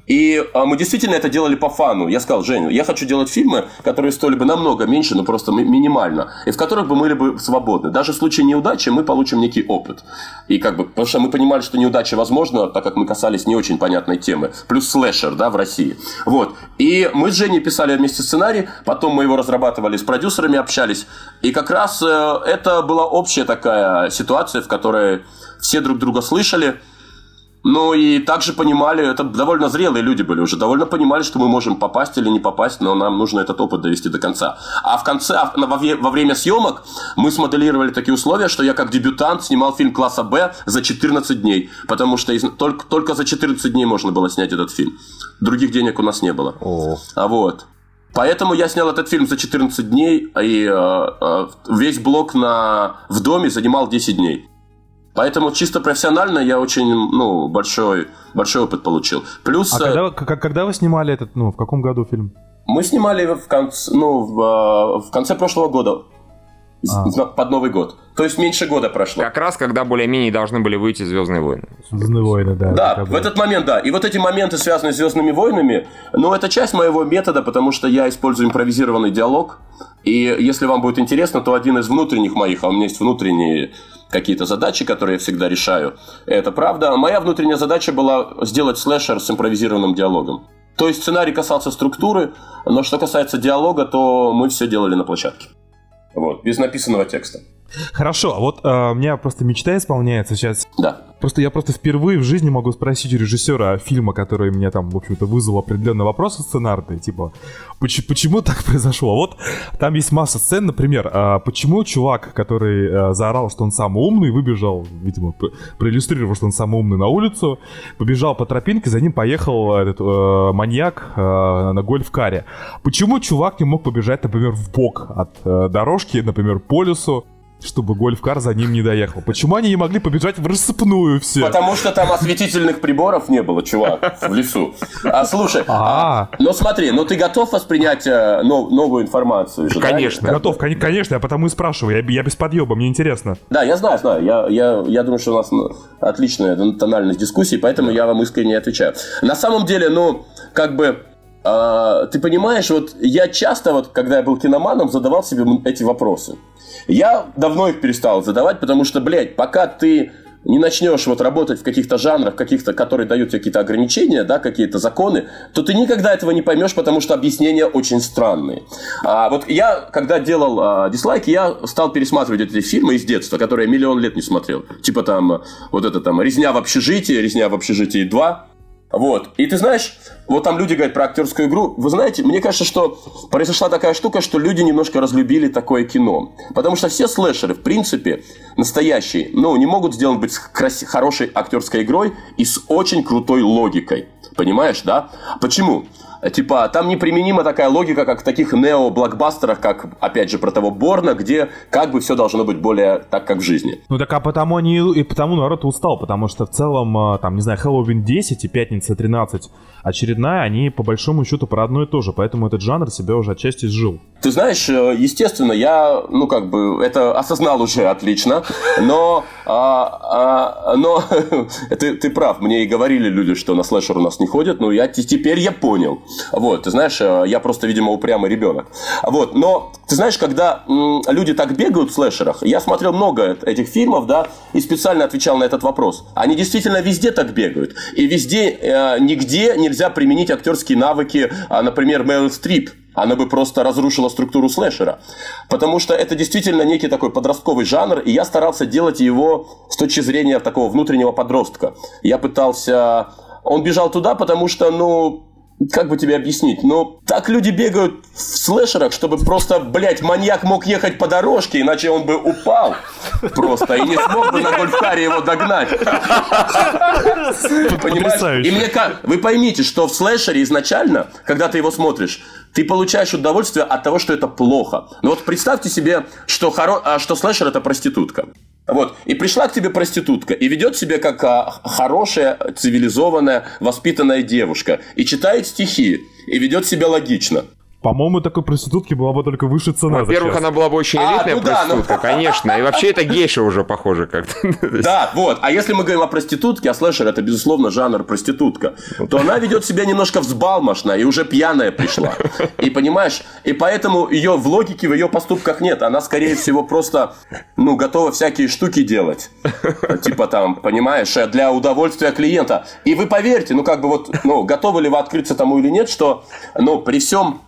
И а, мы действительно это делали по фану. Я сказал, Женя, я хочу делать фильмы, которые стоили бы намного меньше, но просто минимально, и в которых бы мы были бы свободны. Даже в случае неудачи мы получим некий опыт. И как бы, потому что мы понимали, что неудача возможна, так как мы касались не очень понятной темы. Плюс слэшер, да, в России. Вот. И мы с Женей писали вместе сценарий, потом мы его разрабатывали с продюсерами, общались. И как раз э, это была общая такая ситуация, в которой все друг друга слышали, ну и также понимали, это довольно зрелые люди были уже, довольно понимали, что мы можем попасть или не попасть, но нам нужно этот опыт довести до конца. А в конце, а во, во время съемок мы смоделировали такие условия, что я как дебютант снимал фильм класса Б за 14 дней, потому что из, только, только за 14 дней можно было снять этот фильм. Других денег у нас не было. О. А вот. Поэтому я снял этот фильм за 14 дней, и э, э, весь блок на, в доме занимал 10 дней. Поэтому чисто профессионально я очень, ну, большой, большой опыт получил. Плюс... А когда, когда вы снимали этот, ну, в каком году фильм? Мы снимали в конце, ну, в, а, в конце прошлого года. А. Под Новый год. То есть меньше года прошло. Как раз, когда более-менее должны были выйти Звездные войны. Звездные войны, да. Да, в этот момент, да. И вот эти моменты, связанные с Звездными войнами, ну, это часть моего метода, потому что я использую импровизированный диалог. И если вам будет интересно, то один из внутренних моих, а у меня есть внутренние какие-то задачи, которые я всегда решаю. Это правда. Моя внутренняя задача была сделать слэшер с импровизированным диалогом. То есть сценарий касался структуры, но что касается диалога, то мы все делали на площадке. Вот, без написанного текста. Хорошо, а вот э, у меня просто мечта исполняется сейчас. Да. Просто я просто впервые в жизни могу спросить у режиссера фильма, который меня там, в общем-то, вызвал определенный вопрос сценарный, типа, почему, почему так произошло? Вот там есть масса сцен, например, а почему чувак, который а, заорал, что он самый умный, выбежал, видимо, проиллюстрировал, что он самый умный на улицу, побежал по тропинке, за ним поехал этот э, маньяк э, на гольф-каре. Почему чувак не мог побежать, например, в бок от э, дорожки, например, по лесу, чтобы гольф-кар за ним не доехал. Почему они не могли побежать в рассыпную все? Потому что там осветительных приборов не было, чувак, в лесу. А слушай, а, ну смотри, ну ты готов воспринять э, нов, новую информацию? Же, конечно. Да? Готов, конечно, я потому и спрашиваю, я, я без подъеба, мне интересно. Да, я знаю, знаю, я, я, я думаю, что у нас отличная тональность дискуссии, поэтому я вам искренне отвечаю. На самом деле, ну, как бы Uh, ты понимаешь, вот я часто, вот, когда я был киноманом, задавал себе эти вопросы. Я давно их перестал задавать, потому что, блядь, пока ты не начнешь вот работать в каких-то жанрах, каких-то, которые дают тебе какие-то ограничения, да, какие-то законы, то ты никогда этого не поймешь, потому что объяснения очень странные. А вот я, когда делал а, дизлайки, я стал пересматривать эти фильмы из детства, которые я миллион лет не смотрел. Типа там, вот это там, «Резня в общежитии», «Резня в общежитии 2», вот. И ты знаешь, вот там люди говорят про актерскую игру. Вы знаете, мне кажется, что произошла такая штука, что люди немножко разлюбили такое кино. Потому что все слэшеры, в принципе, настоящие, ну, не могут сделать быть крас- хорошей актерской игрой и с очень крутой логикой. Понимаешь, да? Почему? Типа, там неприменима такая логика, как в таких нео-блокбастерах, как, опять же, про того Борна, где как бы все должно быть более так, как в жизни. Ну так а потому они и потому народ устал, потому что в целом, а, там, не знаю, Хэллоуин 10 и Пятница 13 очередная, они по большому счету про одно и то же, поэтому этот жанр себя уже отчасти сжил. Ты знаешь, э, естественно, я, ну, как бы, это осознал уже отлично, но, а, а, но ты, ты прав, мне и говорили люди, что на слэшер у нас не ходят, но я теперь я понял. Вот, ты знаешь, э, я просто, видимо, упрямый ребенок. Вот, но ты знаешь, когда люди так бегают в слэшерах, я смотрел много этих фильмов, да, и специально отвечал на этот вопрос. Они действительно везде так бегают. И везде, э, нигде нельзя применить актерские навыки, э, например, Мэрил Стрип она бы просто разрушила структуру слэшера. Потому что это действительно некий такой подростковый жанр, и я старался делать его с точки зрения такого внутреннего подростка. Я пытался... Он бежал туда, потому что, ну, как бы тебе объяснить? Ну, так люди бегают в слэшерах, чтобы просто, блядь, маньяк мог ехать по дорожке, иначе он бы упал просто и не смог бы на гольфкаре его догнать. Понимаешь? И мне как... Вы поймите, что в слэшере изначально, когда ты его смотришь, ты получаешь удовольствие от того, что это плохо. Но вот представьте себе, что, хоро... а, что слэшер это проститутка. Вот. И пришла к тебе проститутка и ведет себя как а, хорошая, цивилизованная, воспитанная девушка. И читает стихи. И ведет себя логично. По-моему, такой проститутки была бы только выше цена. Во-первых, она была бы очень а, элитная а, ну проститутка, да, ну... конечно. И вообще это гейша уже похоже как-то. Да, вот. А если мы говорим о проститутке, а слэшер это, безусловно, жанр проститутка, то она ведет себя немножко взбалмошно и уже пьяная пришла. И понимаешь, и поэтому ее в логике, в ее поступках нет. Она, скорее всего, просто, ну, готова всякие штуки делать. Типа там, понимаешь, для удовольствия клиента. И вы поверьте, ну, как бы вот, ну, готовы ли вы открыться тому или нет, что, ну, при всем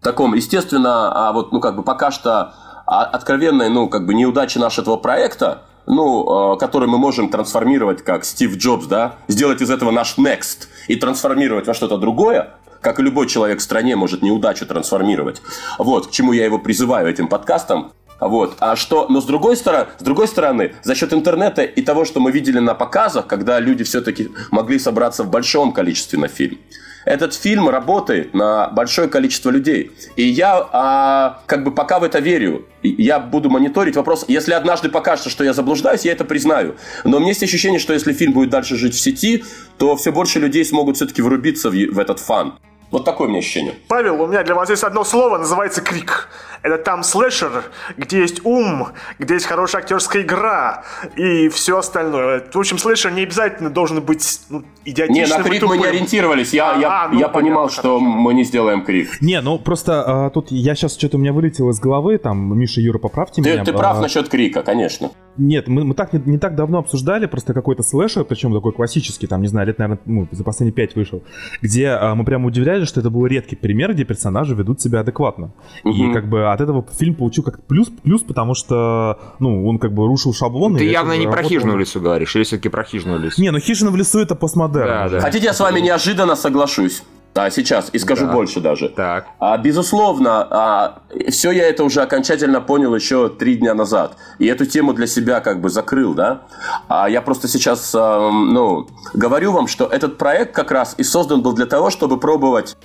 таком, естественно, а вот, ну, как бы пока что откровенной, ну, как бы неудачи нашего проекта, ну, а, который мы можем трансформировать как Стив Джобс, да, сделать из этого наш next и трансформировать во что-то другое, как и любой человек в стране может неудачу трансформировать. Вот, к чему я его призываю этим подкастом. Вот. А что, но с другой стороны, с другой стороны, за счет интернета и того, что мы видели на показах, когда люди все-таки могли собраться в большом количестве на фильм, этот фильм работает на большое количество людей. И я а, как бы пока в это верю. Я буду мониторить вопрос. Если однажды покажется, что я заблуждаюсь, я это признаю. Но у меня есть ощущение, что если фильм будет дальше жить в сети, то все больше людей смогут все-таки врубиться в, в этот фан. Вот такое у меня ощущение. Павел, у меня для вас есть одно слово, называется крик. Это там слэшер, где есть ум, где есть хорошая актерская игра и все остальное. В общем, слэшер не обязательно должен быть ну, идиотичным Не, на крик мы не ориентировались. Я, а, я, а, ну, я понимал, понятно, что мы не сделаем крик. Не, ну просто а, тут я сейчас что-то у меня вылетело из головы, там, Миша, Юра, поправьте ты, меня. Ты прав а... насчет крика, конечно. Нет, мы, мы так не, не так давно обсуждали просто какой-то слэшер, причем такой классический, там, не знаю, лет, наверное, ну, за последние пять вышел, где а, мы прямо удивлялись, что это был редкий пример, где персонажи ведут себя адекватно. Угу. И как бы от этого фильм получил как плюс, плюс, потому что, ну, он как бы рушил шаблон. Ты явно не про хижину в лесу говоришь, или все-таки про хижину в лесу? Не, ну хижина в лесу это постмодерн. Да, да. Хотите, я с вами неожиданно соглашусь? А сейчас, и скажу да. больше даже. Так. А, безусловно, а, все я это уже окончательно понял еще три дня назад. И эту тему для себя как бы закрыл, да. А я просто сейчас, а, ну, говорю вам, что этот проект как раз и создан был для того, чтобы пробовать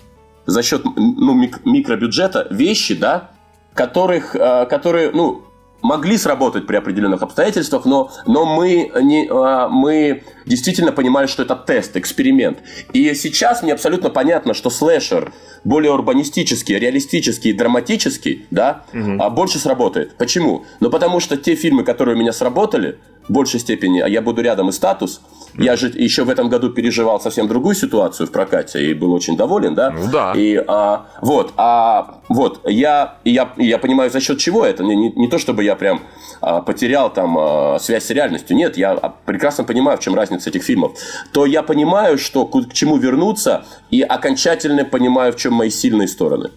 за счет ну, мик- микробюджета вещи, да, которых, а, которые, ну, могли сработать при определенных обстоятельствах, но, но мы, не, а, мы действительно понимали, что это тест, эксперимент. И сейчас мне абсолютно понятно, что слэшер более урбанистический, реалистический, драматический, да, угу. больше сработает. Почему? Ну, потому что те фильмы, которые у меня сработали, в большей степени, а я буду рядом и статус. Я же еще в этом году переживал совсем другую ситуацию в прокате и был очень доволен, да? Ну да. И а, вот, а вот я я я понимаю за счет чего это не, не, не то чтобы я прям а, потерял там а, связь с реальностью, нет, я прекрасно понимаю в чем разница этих фильмов. То я понимаю, что к, к чему вернуться и окончательно понимаю в чем мои сильные стороны.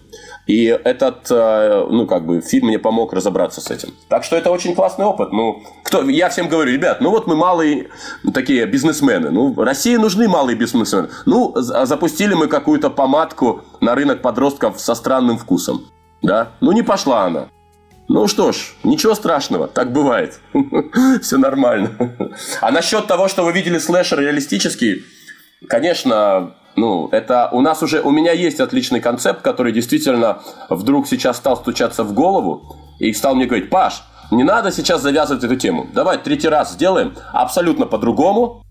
И этот, э, ну, как бы, фильм мне помог разобраться с этим. Так что это очень классный опыт. Ну, кто, я всем говорю, ребят, ну вот мы малые такие бизнесмены. Ну, России нужны малые бизнесмены. Ну, запустили мы какую-то помадку на рынок подростков со странным вкусом. Да? Ну, не пошла она. Ну что ж, ничего страшного, так бывает. Все нормально. А насчет того, что вы видели слэшер реалистический, конечно, ну, это у нас уже, у меня есть отличный концепт, который действительно вдруг сейчас стал стучаться в голову и стал мне говорить, Паш, не надо сейчас завязывать эту тему. Давай третий раз сделаем абсолютно по-другому,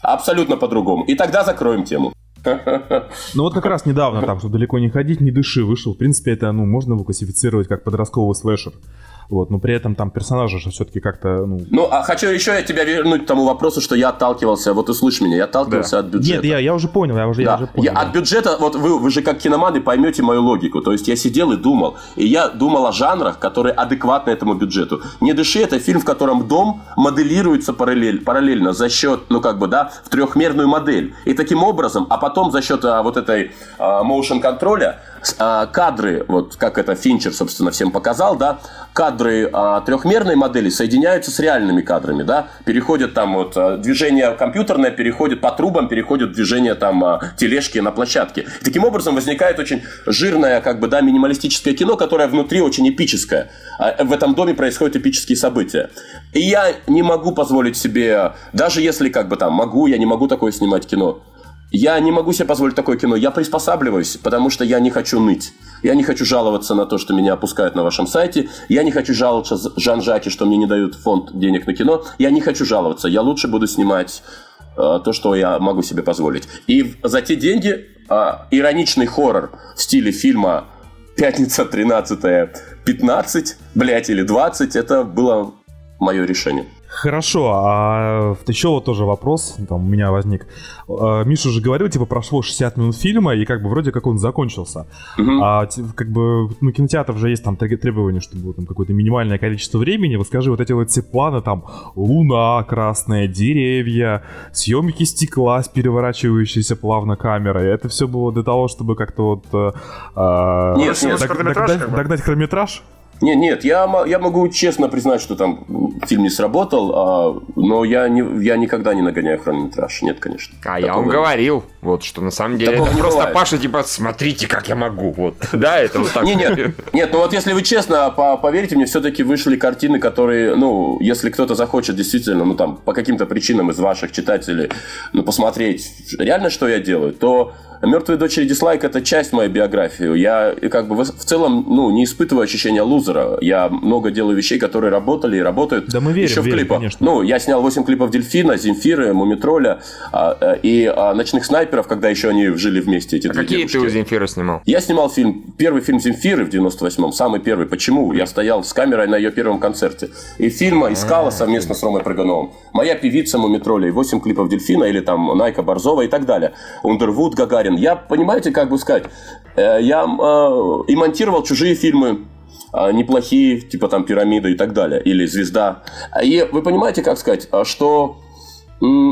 абсолютно по-другому. И тогда закроем тему. Ну вот как раз недавно, там, что далеко не ходить, не дыши, вышел. В принципе, это, ну, можно его классифицировать как подростковый слэшер. Вот, но при этом там персонажи же все-таки как-то, ну... Ну, а хочу еще я тебя вернуть к тому вопросу, что я отталкивался, вот услышь меня, я отталкивался да. от бюджета. Нет, я, я уже понял, я уже, да. я уже понял. Я, да. От бюджета, вот вы, вы же как киноманы поймете мою логику, то есть я сидел и думал, и я думал о жанрах, которые адекватны этому бюджету. «Не дыши» — это фильм, в котором дом моделируется параллель, параллельно за счет, ну как бы, да, в трехмерную модель. И таким образом, а потом за счет а, вот этой а, motion контроля кадры, вот как это Финчер, собственно, всем показал, да, кадры а, трехмерной модели соединяются с реальными кадрами, да, переходят там вот а, движение компьютерное переходит по трубам, переходит движение там а, тележки на площадке. Таким образом возникает очень жирное, как бы, да, минималистическое кино, которое внутри очень эпическое. А, в этом доме происходят эпические события. И я не могу позволить себе, даже если как бы там могу, я не могу такое снимать кино. Я не могу себе позволить такое кино. Я приспосабливаюсь, потому что я не хочу ныть. Я не хочу жаловаться на то, что меня опускают на вашем сайте. Я не хочу жаловаться Жан-Жаке, что мне не дают фонд денег на кино. Я не хочу жаловаться. Я лучше буду снимать э, то, что я могу себе позволить. И за те деньги э, ироничный хоррор в стиле фильма «Пятница 13 15, блядь, или 20, это было мое решение. Хорошо, а еще вот тоже вопрос там у меня возник. А, Миша уже говорил, типа, прошло 60 минут фильма, и как бы вроде как он закончился. Угу. А как бы, ну, кинотеатров же есть там требования, чтобы там какое-то минимальное количество времени. Вот скажи, вот эти вот все планы, там, луна красная, деревья, съемки стекла с переворачивающейся плавно камерой. Это все было для того, чтобы как-то вот... А, нет, нет, дог- догнать, догнать хронометраж? Нет, нет, я, я могу честно признать, что там фильм не сработал, а, но я, не, я никогда не нагоняю хронометраж. Нет, конечно. А я вам говорил, вот, что на самом деле Такого это просто бывает. Паша, типа, смотрите, как я могу. Вот. Да, это вот так. Нет, нет, нет, ну вот если вы честно поверите мне, все-таки вышли картины, которые, ну, если кто-то захочет действительно, ну там, по каким-то причинам из ваших читателей, ну, посмотреть реально, что я делаю, то «Мертвые дочери дизлайк» — это часть моей биографии. Я как бы в целом ну, не испытываю ощущения лузера. Я много делаю вещей, которые работали и работают да мы верим, еще в верим, клипах. Конечно. Ну, я снял 8 клипов «Дельфина», «Земфиры», «Мумитроля» а, э, и а, «Ночных снайперов», когда еще они жили вместе, эти а какие девушки. ты у «Земфиры» снимал? Я снимал фильм, первый фильм «Земфиры» в 98-м, самый первый. Почему? Я стоял с камерой на ее первом концерте. И фильма искала совместно с Ромой Прыгуновым. Моя певица «Мумитроля» и 8 клипов «Дельфина» или там Найка Борзова и так далее. Ундервуд, Гагарин Гагарин. Я, понимаете, как бы сказать, э, я э, и монтировал чужие фильмы, э, неплохие, типа там «Пирамида» и так далее, или «Звезда». И вы понимаете, как сказать, что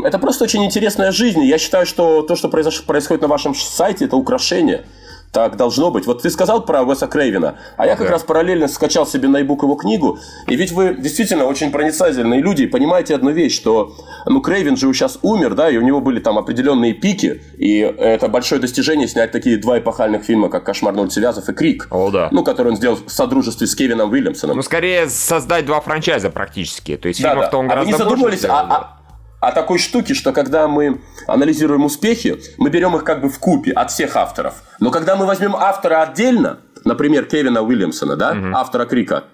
это просто очень интересная жизнь. Я считаю, что то, что происходит на вашем сайте, это украшение – так должно быть. Вот ты сказал про Уэса Крейвина, а я как раз параллельно скачал себе на iBook его книгу. И ведь вы действительно очень проницательные люди и понимаете одну вещь, что ну Крейвин же сейчас умер, да, и у него были там определенные пики, и это большое достижение снять такие два эпохальных фильма, как «Кошмар на улице Вязов» и «Крик». О, да. Ну, который он сделал в содружестве с Кевином Уильямсоном. Ну, скорее создать два франчайза практически. То есть да, фильмов-то да. он гораздо а вы не задумывались, больше сделал, а, да о такой штуке, что когда мы анализируем успехи, мы берем их как бы в купе от всех авторов. Но когда мы возьмем автора отдельно, например, Кевина Уильямсона, да, угу. автора Крика,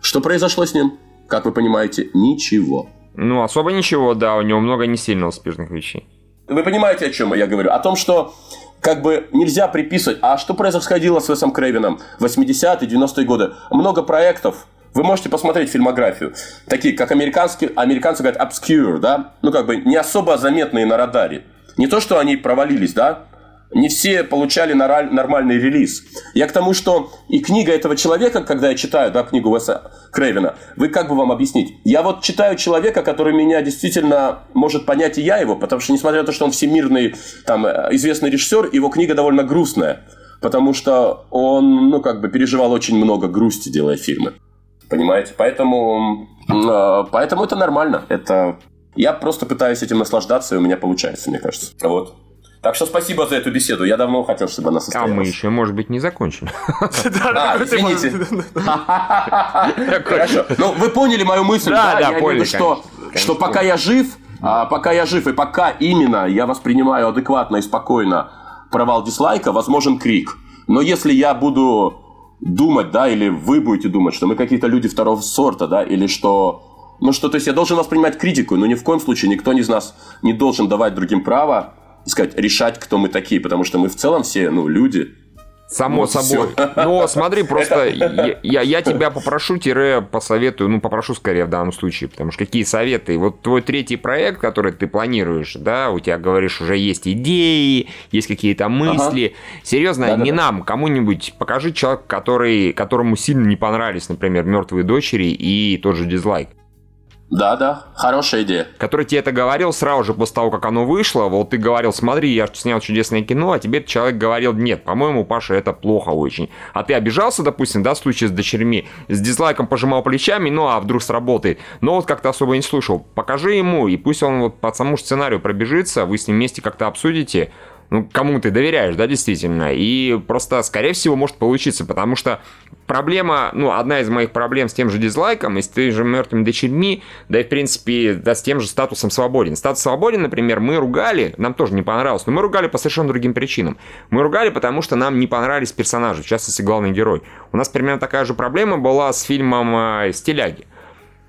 что произошло с ним? Как вы понимаете, ничего. Ну, особо ничего, да, у него много не сильно успешных вещей. Вы понимаете, о чем я говорю? О том, что как бы нельзя приписывать. А что происходило с Весом Крейвином в 80-е, 90-е годы? Много проектов, вы можете посмотреть фильмографию. Такие, как американские, американцы говорят obscure, да? Ну, как бы не особо заметные на радаре. Не то, что они провалились, да? Не все получали нормальный релиз. Я к тому, что и книга этого человека, когда я читаю, да, книгу Уэса Крейвена, вы как бы вам объяснить? Я вот читаю человека, который меня действительно может понять, и я его, потому что, несмотря на то, что он всемирный, там, э, известный режиссер, его книга довольно грустная, потому что он, ну, как бы переживал очень много грусти, делая фильмы. Понимаете? Поэтому, э, поэтому это нормально. Это я просто пытаюсь этим наслаждаться, и у меня получается, мне кажется. Вот. Так что спасибо за эту беседу. Я давно хотел, чтобы она состоялась. А мы еще, может быть, не закончили. А, извините. Хорошо. Ну, вы поняли мою мысль, да? Да, поняли. Что, что пока я жив, а, пока я жив, и пока именно я воспринимаю адекватно и спокойно провал дизлайка, возможен крик. Но если я буду думать, да, или вы будете думать, что мы какие-то люди второго сорта, да, или что... Ну что, то есть я должен воспринимать критику, но ни в коем случае никто из нас не должен давать другим право, сказать, решать, кто мы такие, потому что мы в целом все, ну, люди. Само вот собой. Все. Но смотри, просто я, я, я тебя попрошу, тире посоветую, ну, попрошу скорее в данном случае, потому что какие советы? Вот твой третий проект, который ты планируешь, да, у тебя, говоришь, уже есть идеи, есть какие-то мысли. Ага. Серьезно, да, не нам, кому-нибудь покажи человека, который, которому сильно не понравились, например, мертвые дочери и тот же дизлайк. Да, да, хорошая идея. Который тебе это говорил сразу же после того, как оно вышло. Вот ты говорил, смотри, я снял чудесное кино, а тебе человек говорил, нет, по-моему, Паша, это плохо очень. А ты обижался, допустим, да, в случае с дочерьми, с дизлайком пожимал плечами, ну а вдруг сработает. Но вот как-то особо не слушал. Покажи ему, и пусть он вот по самому сценарию пробежится, вы с ним вместе как-то обсудите, ну, кому ты доверяешь, да, действительно. И просто, скорее всего, может получиться, потому что проблема, ну, одна из моих проблем с тем же дизлайком и с теми же мертвыми дочерьми, да и, в принципе, да, с тем же статусом свободен. Статус свободен, например, мы ругали, нам тоже не понравилось, но мы ругали по совершенно другим причинам. Мы ругали, потому что нам не понравились персонажи, в частности, главный герой. У нас примерно такая же проблема была с фильмом э, «Стиляги».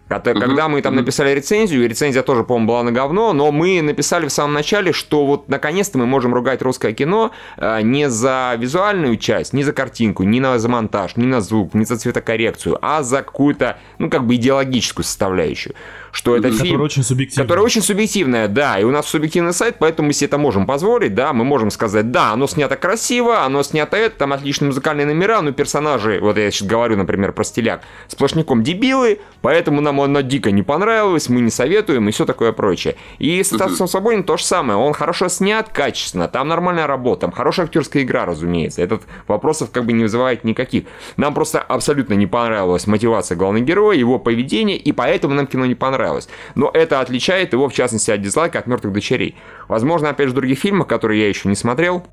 Когда мы там написали рецензию, и рецензия тоже, по-моему, была на говно, но мы написали в самом начале, что вот наконец-то мы можем ругать русское кино э, не за визуальную часть, не за картинку, не на за монтаж, не на звук, не за цветокоррекцию, а за какую-то, ну, как бы идеологическую составляющую что это который фильм... очень субъективный. Который очень субъективная, да. И у нас субъективный сайт, поэтому мы себе это можем позволить, да. Мы можем сказать, да, оно снято красиво, оно снято это, там отличные музыкальные номера, но персонажи, вот я сейчас говорю, например, про стиляк, сплошняком дебилы, поэтому нам оно дико не понравилось, мы не советуем и все такое прочее. И с Статусом Свободен то же самое. Он хорошо снят, качественно, там нормальная работа, там хорошая актерская игра, разумеется. Этот вопросов как бы не вызывает никаких. Нам просто абсолютно не понравилась мотивация главного героя, его поведение, и поэтому нам кино не понравилось понравилось. Но это отличает его, в частности, от дизлайка от мертвых дочерей. Возможно, опять же, в других фильмах, которые я еще не смотрел,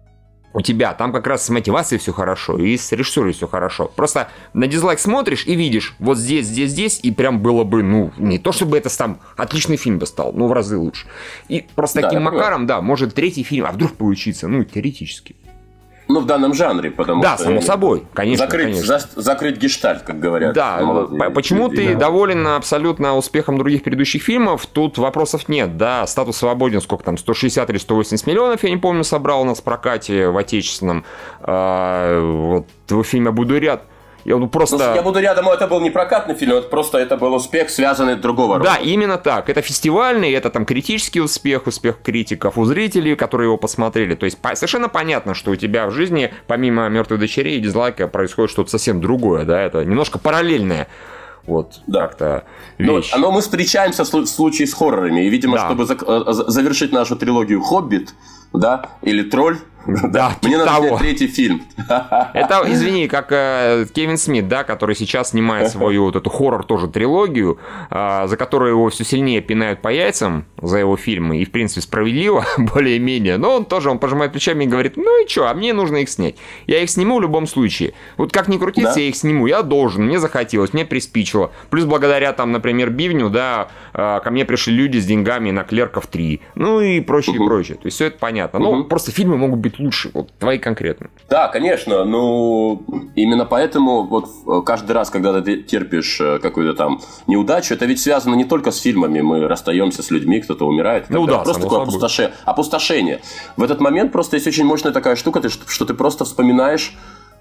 у тебя там как раз с мотивацией все хорошо, и с режиссурой все хорошо. Просто на дизлайк смотришь и видишь, вот здесь, здесь, здесь, и прям было бы, ну, не то чтобы это там отличный фильм бы стал, но в разы лучше. И просто да, таким макаром, да, может третий фильм, а вдруг получится, ну, теоретически. Ну, в данном жанре, потому да, что... Да, само собой, конечно. Закрыть, конечно. За, закрыть гештальт, как говорят. Да, молодые, почему ты да. доволен абсолютно успехом других предыдущих фильмов, тут вопросов нет, да, статус свободен, сколько там, 160 или 180 миллионов, я не помню, собрал у нас в прокате в отечественном, а, вот, в фильме «Буду ряд», я, ну, просто... Ну, я буду рядом, это был не прокатный фильм, это просто это был успех, связанный другого рода. Да, именно так. Это фестивальный, это там критический успех, успех критиков у зрителей, которые его посмотрели. То есть по- совершенно понятно, что у тебя в жизни, помимо мертвых дочерей и дизлайка, происходит что-то совсем другое, да, это немножко параллельное вот да. как-то вещь. Но, но мы встречаемся в случае с хоррорами, и, видимо, да. чтобы э, завершить нашу трилогию «Хоббит», да, или «Тролль», да, мне надо того. третий фильм. Это, извини, как э, Кевин Смит, да, который сейчас снимает свою вот эту хоррор тоже трилогию, э, за которую его все сильнее пинают по яйцам за его фильмы, и в принципе справедливо, более-менее, но он тоже, он пожимает плечами и говорит, ну и что, а мне нужно их снять. Я их сниму в любом случае. Вот как ни крутиться, да? я их сниму, я должен, мне захотелось, мне приспичило. Плюс благодаря там, например, Бивню, да, э, ко мне пришли люди с деньгами на клерков 3, ну и прочее, угу. и прочее. То есть все это понятно. Угу. Ну, просто фильмы могут быть быть лучше? Вот твои конкретно. Да, конечно. Ну, именно поэтому вот каждый раз, когда ты терпишь э, какую-то там неудачу, это ведь связано не только с фильмами. Мы расстаемся с людьми, кто-то умирает. Ну да, просто такое опустошение, опустошение. В этот момент просто есть очень мощная такая штука, что ты просто вспоминаешь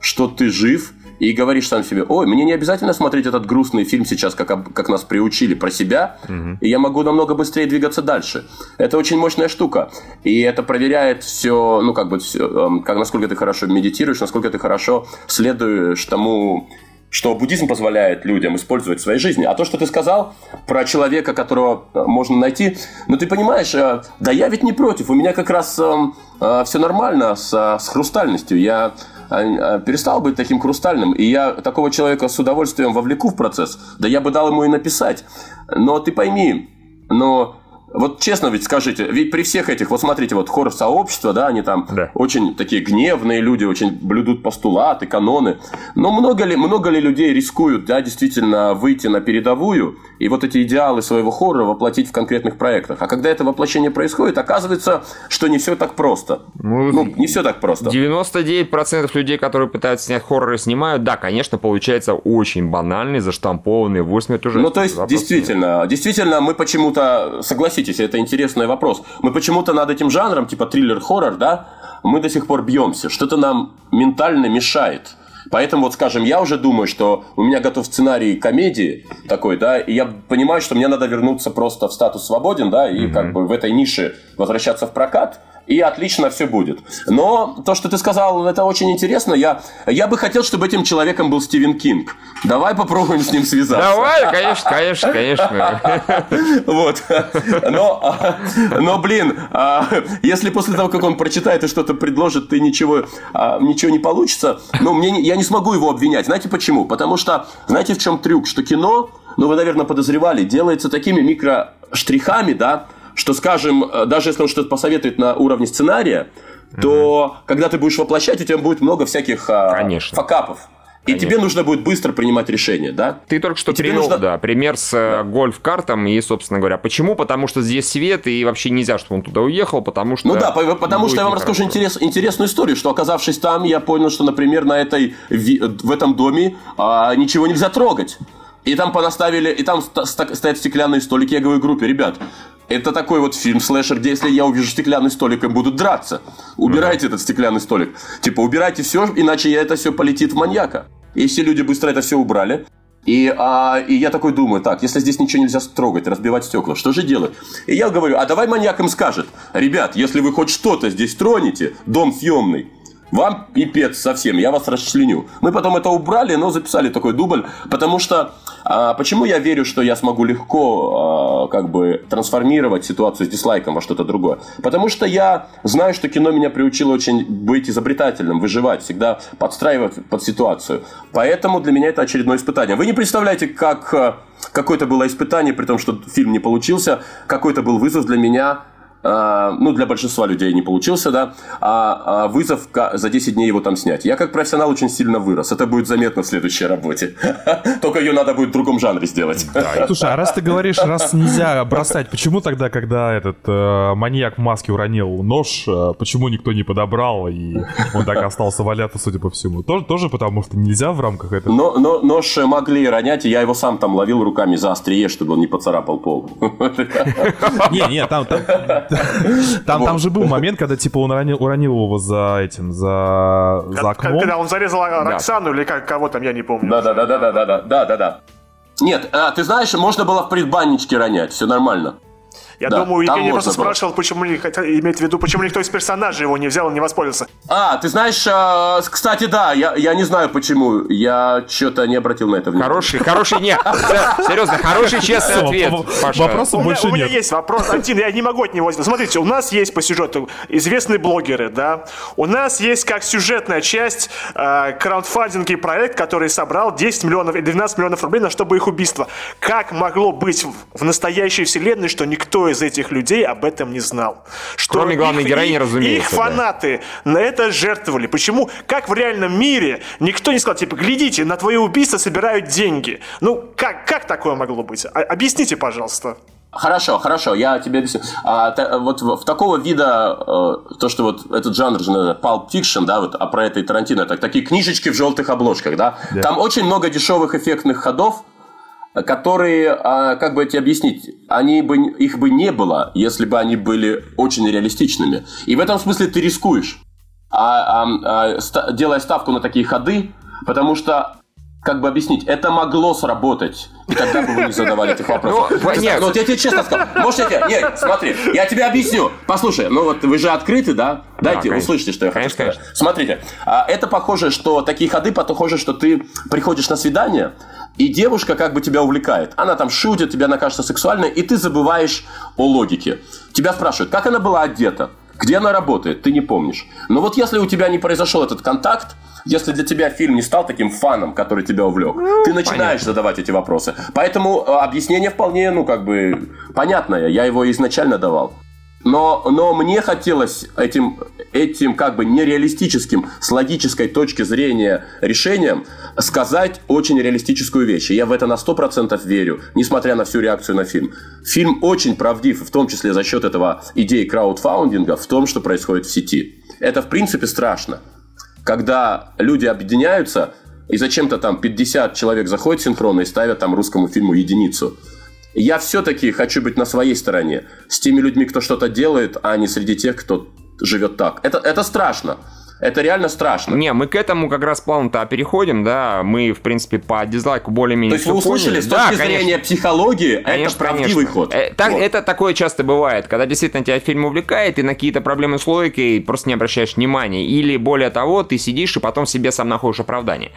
что ты жив, и говоришь сам себе, ой, мне не обязательно смотреть этот грустный фильм сейчас, как, как нас приучили, про себя, угу. и я могу намного быстрее двигаться дальше. Это очень мощная штука. И это проверяет все, ну, как бы, все, эм, как, насколько ты хорошо медитируешь, насколько ты хорошо следуешь тому, что буддизм позволяет людям использовать в своей жизни. А то, что ты сказал про человека, которого э, можно найти, ну ты понимаешь, э, да я ведь не против, у меня как раз эм, э, все нормально с, с хрустальностью. Я перестал быть таким хрустальным, и я такого человека с удовольствием вовлеку в процесс, да я бы дал ему и написать. Но ты пойми, но вот честно ведь скажите, ведь при всех этих, вот смотрите, вот хор сообщества, да, они там да. очень такие гневные люди, очень блюдут постулаты, каноны. Но много ли, много ли людей рискуют, да, действительно выйти на передовую и вот эти идеалы своего хора воплотить в конкретных проектах? А когда это воплощение происходит, оказывается, что не все так просто. Ну, ну не все так просто. 99% людей, которые пытаются снять хорроры, снимают, да, конечно, получается очень банальный, заштампованный, 8 это уже... Ну, то есть, действительно, нет. действительно, мы почему-то, согласитесь, согласитесь, это интересный вопрос. Мы почему-то над этим жанром, типа триллер-хоррор, да, мы до сих пор бьемся, что-то нам ментально мешает. Поэтому, вот, скажем, я уже думаю, что у меня готов сценарий комедии такой, да, и я понимаю, что мне надо вернуться просто в статус свободен, да, и mm-hmm. как бы в этой нише возвращаться в прокат – и отлично все будет. Но то, что ты сказал, это очень интересно. Я, я бы хотел, чтобы этим человеком был Стивен Кинг. Давай попробуем с ним связаться. Давай, конечно, конечно, конечно. Вот. Но, но блин, а, если после того, как он прочитает и что-то предложит, ты ничего, а, ничего не получится, ну, мне, я не смогу его обвинять. Знаете почему? Потому что, знаете, в чем трюк? Что кино, ну, вы, наверное, подозревали, делается такими микроштрихами, да, что, скажем, э, даже если он что-то посоветует на уровне сценария, то угу. когда ты будешь воплощать, у тебя будет много всяких а, Конечно. факапов. И тебе нужно будет быстро принимать решение, да? Ты только что привел, нужно... да, пример с э, да. гольф-картом, и, собственно говоря, почему? Потому что здесь свет, и вообще нельзя, чтобы он туда уехал, потому что... Ну да, потому что я вам расскажу интерес, интересную историю, что, оказавшись там, я понял, что, например, на этой, в этом доме а, ничего нельзя трогать. И там понаставили, и там стоят стеклянные столики. Я говорю группе, ребят, это такой вот фильм слэшер, где если я увижу стеклянный столик, и будут драться. Убирайте uh-huh. этот стеклянный столик. Типа, убирайте все, иначе это все полетит в маньяка. И все люди быстро это все убрали. И, а, и я такой думаю, так, если здесь ничего нельзя трогать, разбивать стекла, что же делать? И я говорю, а давай маньяк им скажет, ребят, если вы хоть что-то здесь тронете, дом съемный, вам пипец совсем, я вас расчленю. Мы потом это убрали, но записали такой дубль, потому что... А, почему я верю, что я смогу легко а, как бы трансформировать ситуацию с дизлайком во что-то другое? Потому что я знаю, что кино меня приучило очень быть изобретательным, выживать, всегда подстраивать под ситуацию. Поэтому для меня это очередное испытание. Вы не представляете, как а, какое-то было испытание, при том, что фильм не получился, какой-то был вызов для меня ну, для большинства людей не получился, да, а, а вызов за 10 дней его там снять. Я как профессионал очень сильно вырос. Это будет заметно в следующей работе. Только ее надо будет в другом жанре сделать. Да, слушай, а раз ты говоришь, раз нельзя бросать, почему тогда, когда этот э, маньяк в маске уронил нож, э, почему никто не подобрал, и он так остался валяться, судя по всему? Тоже, тоже потому что нельзя в рамках этого? Но, но, нож могли ронять, и я его сам там ловил руками за острие, чтобы он не поцарапал пол. Не, не, там там, там же был момент, когда типа он уронил, уронил его за этим, за, за окном. Когда он зарезал Роксану да. или как, кого там, я не помню. Да, да, да, да, да, да, да, да, да. Нет, а, ты знаешь, можно было в предбанничке ронять, все нормально. Я да, думаю, Евгений просто было. спрашивал, почему не имеет в виду, почему никто из персонажей его не взял и не воспользовался. А, ты знаешь, э, кстати, да, я, я не знаю почему. Я что-то не обратил на это внимание. Хороший, хороший, нет. Серьезно, хороший, честный ответ. Вопросов больше нет. У меня есть вопрос один, я не могу от него... Смотрите, у нас есть по сюжету известные блогеры, да. У нас есть как сюжетная часть э, краундфандинг и проект, который собрал 10 миллионов и 12 миллионов рублей на чтобы их убийство. Как могло быть в настоящей вселенной, что никто из этих людей об этом не знал. Что Кроме главной их, героини, разумеется. Их фанаты да. на это жертвовали. Почему? Как в реальном мире никто не сказал, типа, глядите, на твое убийство собирают деньги. Ну, как, как такое могло быть? А, объясните, пожалуйста. Хорошо, хорошо, я тебе объясню. А, та, вот в, в такого вида, э, то, что вот этот жанр же, наверное, Pulp Fiction, да, вот, а про это и Тарантино, так, такие книжечки в желтых обложках, да, yeah. там очень много дешевых эффектных ходов, которые, а, как бы тебе объяснить, они бы, их бы не было, если бы они были очень реалистичными. И в этом смысле ты рискуешь, а, а, а, делая ставку на такие ходы, потому что как бы объяснить, это могло сработать. И тогда бы вы не задавали этих вопросов. Ну, нет. Ну, вот я тебе честно скажу. Может, я тебе... Нет, смотри, я тебе объясню. Послушай, ну вот вы же открыты, да? Дайте, да, услышите, что я хочу сказать. Смотрите, а, это похоже, что такие ходы похоже, что ты приходишь на свидание, и девушка как бы тебя увлекает. Она там шутит, тебе она кажется сексуальной, и ты забываешь о логике. Тебя спрашивают, как она была одета, где она работает, ты не помнишь. Но вот если у тебя не произошел этот контакт, если для тебя фильм не стал таким фаном, который тебя увлек, ну, ты начинаешь понятно. задавать эти вопросы. Поэтому э, объяснение вполне, ну, как бы, понятное. Я его изначально давал. Но, но мне хотелось этим, этим как бы нереалистическим, с логической точки зрения решением сказать очень реалистическую вещь. И я в это на 100% верю, несмотря на всю реакцию на фильм. Фильм очень правдив, в том числе за счет этого идеи краудфаундинга, в том, что происходит в сети. Это, в принципе, страшно. Когда люди объединяются, и зачем-то там 50 человек заходят синхронно и ставят там русскому фильму единицу – я все-таки хочу быть на своей стороне. С теми людьми, кто что-то делает, а не среди тех, кто живет так. Это, это страшно. Это реально страшно. Не, мы к этому как раз плавно-то переходим, да. Мы, в принципе, по дизлайку более-менее То есть вы услышали, с точки да, зрения психологии, конечно, это правдивый конечно. ход. Э, так, вот. Это такое часто бывает, когда действительно тебя фильм увлекает, и на какие-то проблемы с логикой просто не обращаешь внимания. Или, более того, ты сидишь и потом себе сам находишь оправдание.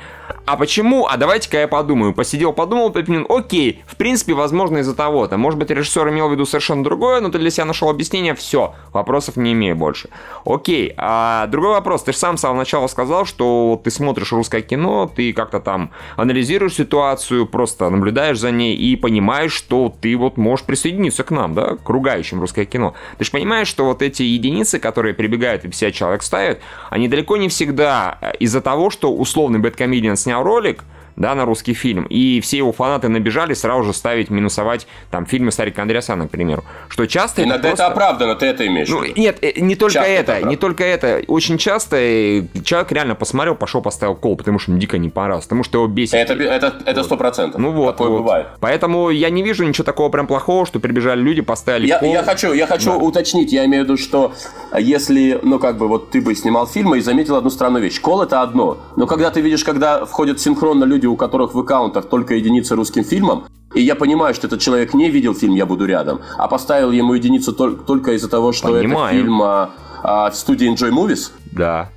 А почему? А давайте-ка я подумаю. Посидел, подумал, подумал, окей, в принципе, возможно, из-за того-то. Может быть, режиссер имел в виду совершенно другое, но ты для себя нашел объяснение, все, вопросов не имею больше. Окей, а другой вопрос, ты же сам с самого начала сказал, что ты смотришь русское кино, ты как-то там анализируешь ситуацию, просто наблюдаешь за ней и понимаешь, что ты вот можешь присоединиться к нам, да, к ругающим русское кино. Ты же понимаешь, что вот эти единицы, которые прибегают и 50 человек ставят, они далеко не всегда из-за того, что условный бэткомедиан снял ролик, да, на русский фильм, и все его фанаты набежали сразу же ставить, минусовать там фильмы Сарика Андреасяна, к примеру. Что часто Иногда это, просто... это оправдано, ты это имеешь ну, Нет, э, не только часто это, это не только это. Очень часто э, человек реально посмотрел, пошел, поставил кол, потому что ему дико не понравилось, потому что его бесит. Это это сто процентов. Ну вот, Такое вот. бывает. Поэтому я не вижу ничего такого прям плохого, что прибежали люди, поставили я, кол. Я хочу, я хочу да. уточнить, я имею в виду, что если, ну как бы, вот ты бы снимал фильмы и заметил одну странную вещь. Кол это одно, но когда ты видишь, когда входят синхронно люди, у которых в аккаунт аккаунтах только единицы русским фильмом, и я понимаю, что этот человек не видел фильм «Я буду рядом», а поставил ему единицу только, только из-за того, что это фильм а, а, в студии Enjoy Movies. Да.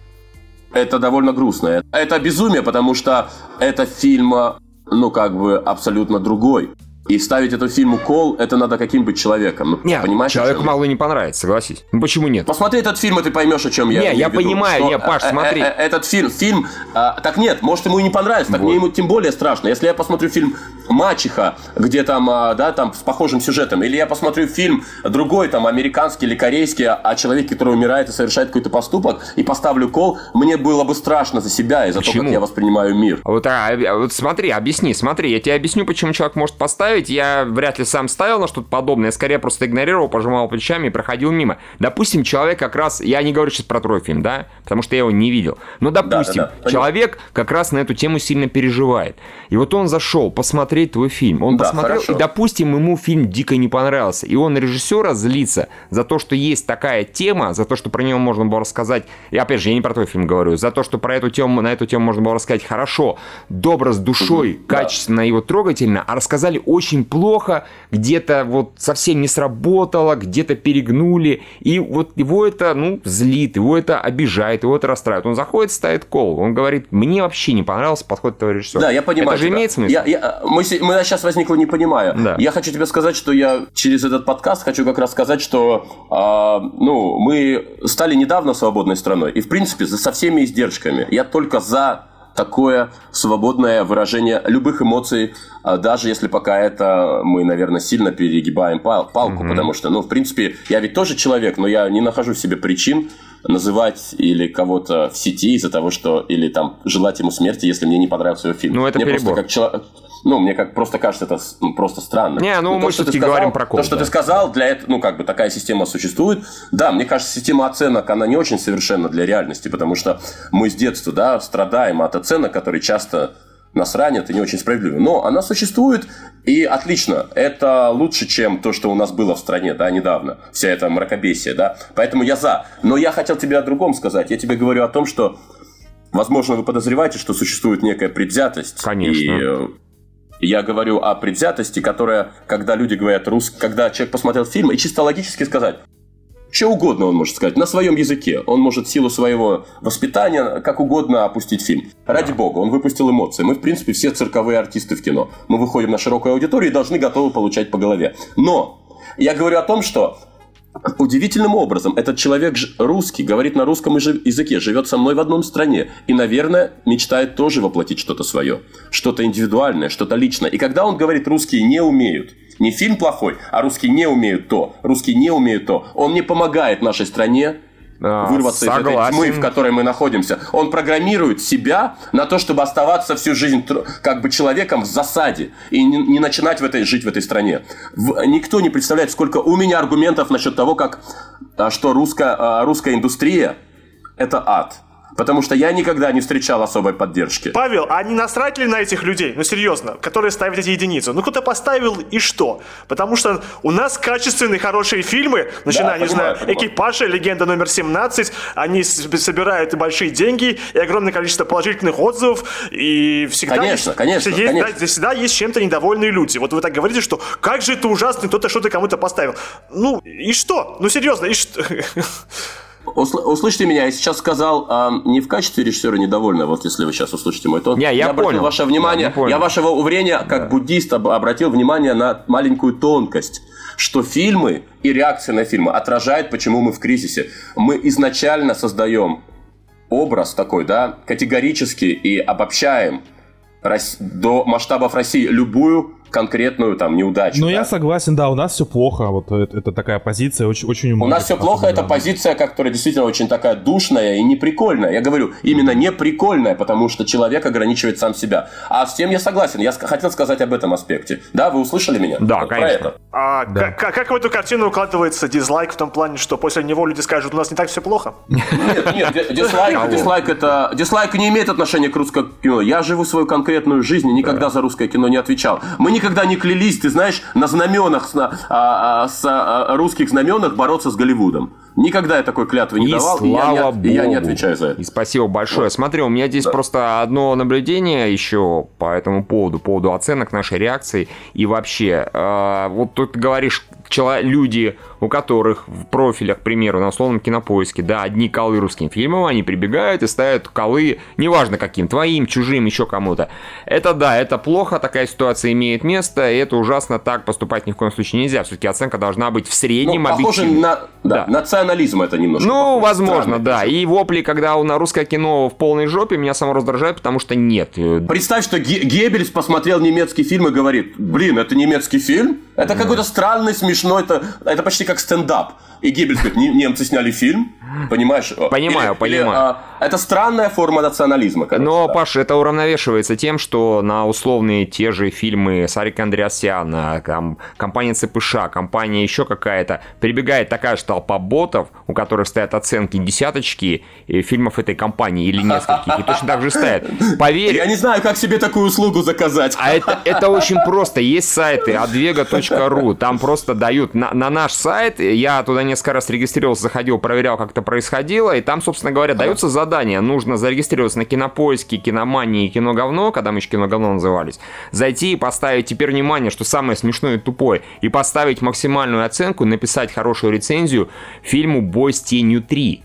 Это довольно грустно. Это безумие, потому что это фильм, а, ну, как бы, абсолютно другой. И ставить эту фильм укол, это надо каким быть человеком. Нет, понимаешь, человеку мало не понравится, согласись. Ну почему нет? Посмотри этот фильм, и ты поймешь, о чем я Не, я понимаю, не, Паш, э, смотри. Э, э, этот фильм, фильм, а, так нет, может ему и не понравится, так мне ему тем более страшно. Если я посмотрю фильм «Мачеха», где там, а, да, там с похожим сюжетом, или я посмотрю фильм другой, там, американский или корейский, о человеке, который умирает и совершает какой-то поступок, и поставлю кол, мне было бы страшно за себя и за почему? то, как я воспринимаю мир. Вот, а, вот смотри, объясни, смотри, я тебе объясню, почему человек может поставить ставить, я вряд ли сам ставил на что-то подобное, я скорее просто игнорировал, пожимал плечами и проходил мимо. Допустим, человек как раз, я не говорю сейчас про твой фильм, да, потому что я его не видел, но допустим, да, да, да. человек как раз на эту тему сильно переживает. И вот он зашел посмотреть твой фильм, он да, посмотрел, хорошо. и допустим, ему фильм дико не понравился, и он режиссера злится за то, что есть такая тема, за то, что про нее можно было рассказать, и опять же, я не про твой фильм говорю, за то, что про эту тему, на эту тему можно было рассказать хорошо, добро, с душой, угу, качественно да. и вот трогательно, а рассказали очень плохо, где-то вот совсем не сработало, где-то перегнули, и вот его это, ну, злит, его это обижает, его это расстраивает. Он заходит, ставит кол, он говорит, мне вообще не понравился подход этого режиссера. Да, я понимаю. Это же тебя. имеет смысл? Я, я, мы, мы сейчас возникло не понимаю. Да. Я хочу тебе сказать, что я через этот подкаст хочу как раз сказать, что а, ну, мы стали недавно свободной страной, и в принципе со всеми издержками. Я только за такое свободное выражение любых эмоций, а даже если пока это мы, наверное, сильно перегибаем пал палку, mm-hmm. потому что, ну, в принципе, я ведь тоже человек, но я не нахожу в себе причин называть или кого-то в сети из-за того, что или там желать ему смерти, если мне не понравился его фильм. Ну, это мне перебор. Просто как человек ну, мне как просто кажется, это ну, просто странно. Не, ну, ну мы все-таки говорим про код. То, что да. ты сказал, для этого, ну, как бы такая система существует. Да, мне кажется, система оценок, она не очень совершенна для реальности, потому что мы с детства, да, страдаем от оценок, которые часто нас ранят и не очень справедливы. Но она существует, и отлично. Это лучше, чем то, что у нас было в стране, да, недавно. Вся эта мракобесие, да. Поэтому я за. Но я хотел тебе о другом сказать. Я тебе говорю о том, что, возможно, вы подозреваете, что существует некая предвзятость. Конечно. И э, я говорю о предвзятости, которая, когда люди говорят рус, когда человек посмотрел фильм, и чисто логически сказать, что угодно он может сказать, на своем языке. Он может силу своего воспитания как угодно опустить фильм. Ради бога, он выпустил эмоции. Мы, в принципе, все цирковые артисты в кино. Мы выходим на широкую аудиторию и должны готовы получать по голове. Но я говорю о том, что Удивительным образом, этот человек русский, говорит на русском языке, живет со мной в одном стране и, наверное, мечтает тоже воплотить что-то свое, что-то индивидуальное, что-то личное. И когда он говорит, русские не умеют, не фильм плохой, а русские не умеют то, русские не умеют то, он не помогает нашей стране вырваться согласен. из этой тьмы, в которой мы находимся. Он программирует себя на то, чтобы оставаться всю жизнь как бы человеком в засаде и не, не начинать в этой, жить в этой стране. В, никто не представляет, сколько у меня аргументов насчет того, как, а, что русская, а, русская индустрия – это ад Потому что я никогда не встречал особой поддержки. Павел, а не насрать ли на этих людей? Ну, серьезно, которые ставят эти единицы? Ну, кто-то поставил и что? Потому что у нас качественные, хорошие фильмы, начиная, да, не понимаю, знаю, понимаю. «Экипажа», «Легенда номер 17», они собирают большие деньги, и огромное количество положительных отзывов, и всегда конечно, есть, конечно, есть, конечно. Да, всегда есть чем-то недовольные люди. Вот вы так говорите, что как же это ужасно, кто-то что-то кому-то поставил. Ну, и что? Ну, серьезно, и что? Усл- услышьте меня, я сейчас сказал а, не в качестве режиссера недовольна, вот если вы сейчас услышите мой тон. Не, я, я понял. обратил ваше внимание, я, понял. я вашего уверения, как да. буддист, обратил внимание на маленькую тонкость что фильмы и реакция на фильмы отражают, почему мы в кризисе. Мы изначально создаем образ такой, да, категорически и обобщаем до масштабов России любую конкретную там неудачу. Ну, да? я согласен, да, у нас все плохо. Вот это, это такая позиция очень, очень У нас все плохо, это позиция, которая действительно очень такая душная и неприкольная. Я говорю, именно неприкольная, потому что человек ограничивает сам себя. А с тем я согласен. Я хотел сказать об этом аспекте. Да, вы услышали меня? Да, вот конечно. это. А да. как, как в эту картину укладывается дизлайк в том плане, что после него люди скажут, у нас не так все плохо? Нет, нет, дизлайк, дизлайк это... Дизлайк не имеет отношения к русскому кино. Я живу свою конкретную жизнь и никогда за русское кино не отвечал. Мы не никогда не клялись, ты знаешь, на знаменах, на, а, а, с а, русских знаменах бороться с Голливудом. Никогда я такой клятвы не и давал, слава и, я не, и я не отвечаю за это. И спасибо большое. Вот. Смотри, у меня здесь да. просто одно наблюдение еще по этому поводу, по поводу оценок нашей реакции. И вообще, э, вот тут говоришь, люди, у которых в профилях, к примеру, на условном кинопоиске, да, одни колы русским фильмам, они прибегают и ставят колы, неважно каким, твоим, чужим, еще кому-то. Это да, это плохо, такая ситуация имеет место, и это ужасно, так поступать ни в коем случае нельзя. Все-таки оценка должна быть в среднем ну, похоже на да, да. национализм это немножко. Ну, похоже. возможно, да. И вопли, когда на русское кино в полной жопе, меня само раздражает, потому что нет. Представь, что Геббельс посмотрел немецкий фильм и говорит, блин, это немецкий фильм? Это какой-то странный, смешной, это, это почти как стендап. И Геббельс говорит, немцы сняли фильм, понимаешь? Понимаю, или, понимаю. Или, а, это странная форма национализма. Короче, Но, да. Паш, это уравновешивается тем, что на условные те же фильмы Сарика Андреасяна, там, компания ЦПШ, компания еще какая-то, прибегает такая же толпа ботов, у которых стоят оценки десяточки фильмов этой компании или нескольких, и точно так же стоят. Поверь. Я не знаю, как себе такую услугу заказать. А это, это очень просто. Есть сайты advega.ru, там просто дают на, на наш сайт, я туда несколько раз регистрировался, заходил, проверял, как это происходило, и там, собственно говоря, дается задание. Нужно зарегистрироваться на кинопоиске, киномании и кино говно, когда мы еще кино говно назывались, зайти и поставить, теперь внимание, что самое смешное и тупое, и поставить максимальную оценку, написать хорошую рецензию фильму «Бой с тенью 3»,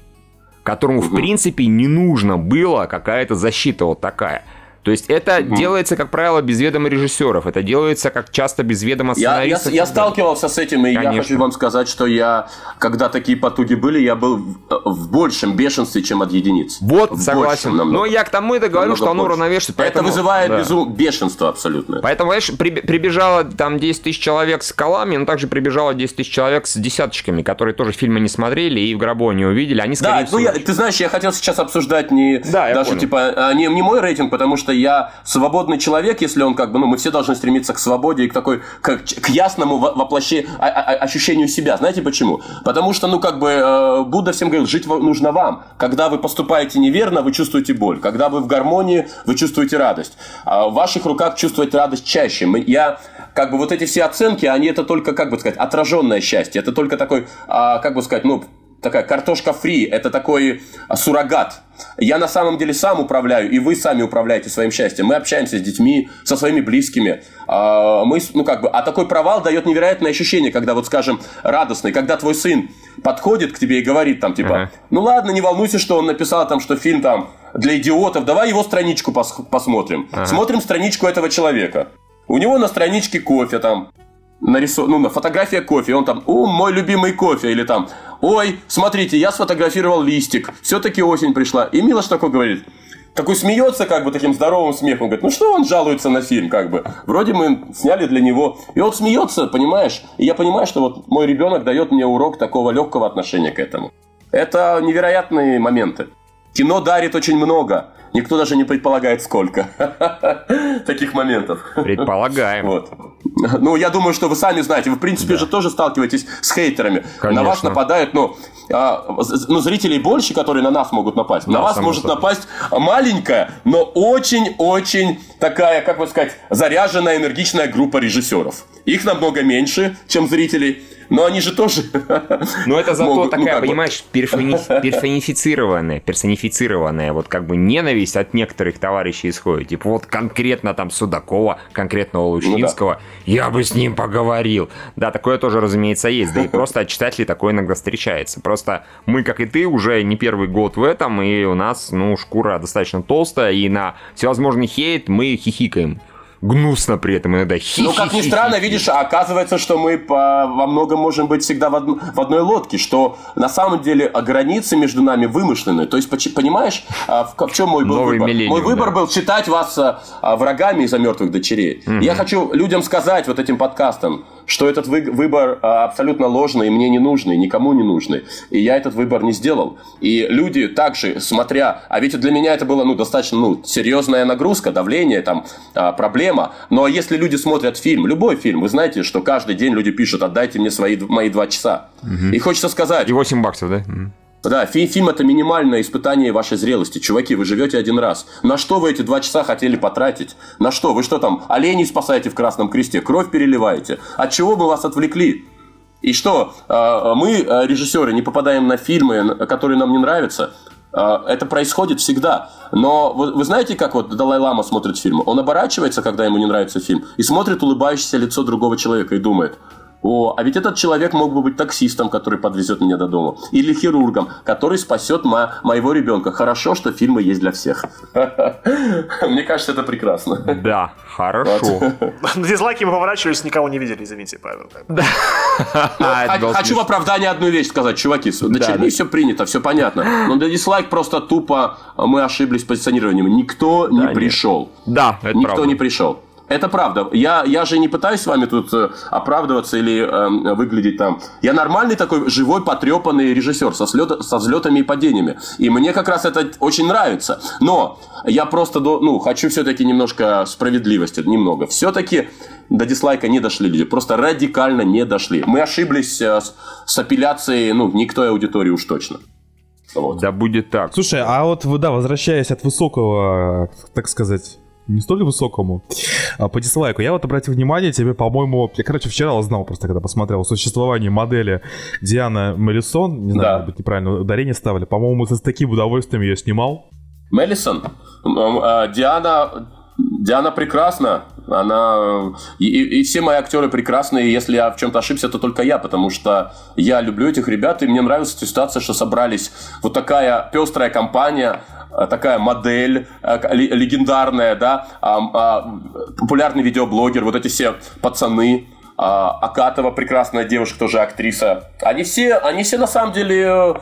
которому, в принципе, не нужно было какая-то защита вот такая. То есть это угу. делается, как правило, без ведома режиссеров. Это делается, как часто без ведома сценаристов. Я, я, я сталкивался с этим, и Конечно. я хочу вам сказать, что я, когда такие потуги были, я был в большем бешенстве, чем от единиц. Вот, в согласен. Большем, Но я к тому это говорю, что оно уравновешивает. Поэтому, это вызывает да. безум... бешенство абсолютно. Поэтому, знаешь, при, прибежало там 10 тысяч человек с колами, но также прибежало 10 тысяч человек с десяточками, которые тоже фильмы не смотрели и в гробу не увидели. Они, скорее да, всего... ну я, ты знаешь, я хотел сейчас обсуждать не да, даже понял. типа а, не, не мой рейтинг, потому что я свободный человек, если он как бы, ну, мы все должны стремиться к свободе и к такой, к, к ясному воплощению, а, а, ощущению себя. Знаете почему? Потому что, ну, как бы, э, Будда всем говорил, жить нужно вам. Когда вы поступаете неверно, вы чувствуете боль. Когда вы в гармонии, вы чувствуете радость. А в ваших руках чувствовать радость чаще. Я как бы вот эти все оценки, они это только, как бы сказать, отраженное счастье. Это только такой, а, как бы сказать, ну, такая картошка фри, это такой а, суррогат. Я на самом деле сам управляю, и вы сами управляете своим счастьем. Мы общаемся с детьми, со своими близкими. А, мы, ну как бы, а такой провал дает невероятное ощущение, когда вот, скажем, радостный, когда твой сын подходит к тебе и говорит там типа, uh-huh. ну ладно, не волнуйся, что он написал там, что фильм там для идиотов, давай его страничку пос- посмотрим. Uh-huh. Смотрим страничку этого человека. У него на страничке кофе там, нарисован, ну, на фотография кофе, он там, о, мой любимый кофе, или там, ой, смотрите, я сфотографировал листик, все-таки осень пришла. И Милош такой говорит, такой смеется, как бы таким здоровым смехом, говорит, ну что он жалуется на фильм, как бы, вроде мы сняли для него, и он смеется, понимаешь, и я понимаю, что вот мой ребенок дает мне урок такого легкого отношения к этому. Это невероятные моменты. Кино дарит очень много. Никто даже не предполагает, сколько таких моментов. Предполагаем. Вот. Ну, я думаю, что вы сами знаете. Вы, в принципе, да. же тоже сталкиваетесь с хейтерами. Конечно. На вас нападают, ну, а, ну, зрителей больше, которые на нас могут напасть. Да, на вас может собой. напасть маленькая, но очень-очень такая, как бы сказать, заряженная, энергичная группа режиссеров. Их намного меньше, чем зрителей. Но они же тоже... Но это зато могут, ну, такая, ну, понимаешь, бы... персонифицированная, персонифицированная вот как бы ненависть от некоторых товарищей исходит. Типа вот конкретно там Судакова, конкретного Лучинского, ну, да. я бы с ним поговорил. Да, такое тоже, разумеется, есть. Да и просто от читателей такое иногда встречается. Просто мы, как и ты, уже не первый год в этом, и у нас, ну, шкура достаточно толстая, и на всевозможный хейт мы хихикаем гнусно при этом иногда. Хи ну, как ни странно, видишь, оказывается, что мы по, во многом можем быть всегда в, од, в одной лодке, что на самом деле границы между нами вымышлены. То есть, понимаешь, а, в, в чем мой был Новый выбор? Мой выбор да. был считать вас а, врагами из-за мертвых дочерей. Угу. Я хочу людям сказать вот этим подкастом, что этот вы, выбор абсолютно ложный, и мне не нужный, никому не нужный. И я этот выбор не сделал. И люди также, смотря... А ведь для меня это было ну, достаточно ну, серьезная нагрузка, давление, там, проблема. Но если люди смотрят фильм, любой фильм, вы знаете, что каждый день люди пишут, отдайте мне свои, мои два часа. Угу. И хочется сказать... И 8 баксов, да? Да, фи фильм это минимальное испытание вашей зрелости. Чуваки, вы живете один раз. На что вы эти два часа хотели потратить? На что? Вы что там, оленей спасаете в Красном Кресте, кровь переливаете? От чего мы вас отвлекли? И что, а, мы, а, режиссеры, не попадаем на фильмы, которые нам не нравятся? А, это происходит всегда. Но вы, вы знаете, как вот Далай-Лама смотрит фильмы? Он оборачивается, когда ему не нравится фильм, и смотрит улыбающееся лицо другого человека и думает – о, а ведь этот человек мог бы быть таксистом, который подвезет меня до дома. Или хирургом, который спасет мо- моего ребенка. Хорошо, что фильмы есть для всех. Мне кажется, это прекрасно. Да, хорошо. На дизлайки мы поворачивались, никого не видели, извините, Павел. Ну, хочу в оправдание одну вещь сказать, чуваки. Дочерней все принято, все понятно. Но на дизлайк просто тупо мы ошиблись с позиционированием. Никто не пришел. Да, это Никто не пришел. Это правда. Я, я же не пытаюсь с вами тут э, оправдываться или э, выглядеть там. Я нормальный такой живой, потрепанный режиссер со, слет, со взлетами и падениями. И мне как раз это очень нравится. Но я просто до, ну, хочу все-таки немножко справедливости. Немного. Все-таки до дизлайка не дошли люди. Просто радикально не дошли. Мы ошиблись э, с, с апелляцией, ну, к той аудитории уж точно. Вот. Да будет так. Слушай, а вот, да, возвращаясь от высокого, так сказать, не столь высокому, а по дизлайку. Я вот обратил внимание, тебе, по-моему, я, короче, вчера узнал просто, когда посмотрел о существовании модели Диана Мелисон, не знаю, да. может быть, неправильно ударение ставили, по-моему, с таким удовольствием ее снимал. Мелисон? А, Диана, Диана прекрасна. Она и, и все мои актеры прекрасные. Если я в чем-то ошибся, то только я, потому что я люблю этих ребят, и мне нравится ситуация, что собрались вот такая пестрая компания такая модель э, легендарная, да, популярный видеоблогер, вот эти все пацаны, а, Акатова, прекрасная девушка, тоже актриса. Они все, они все на самом деле э,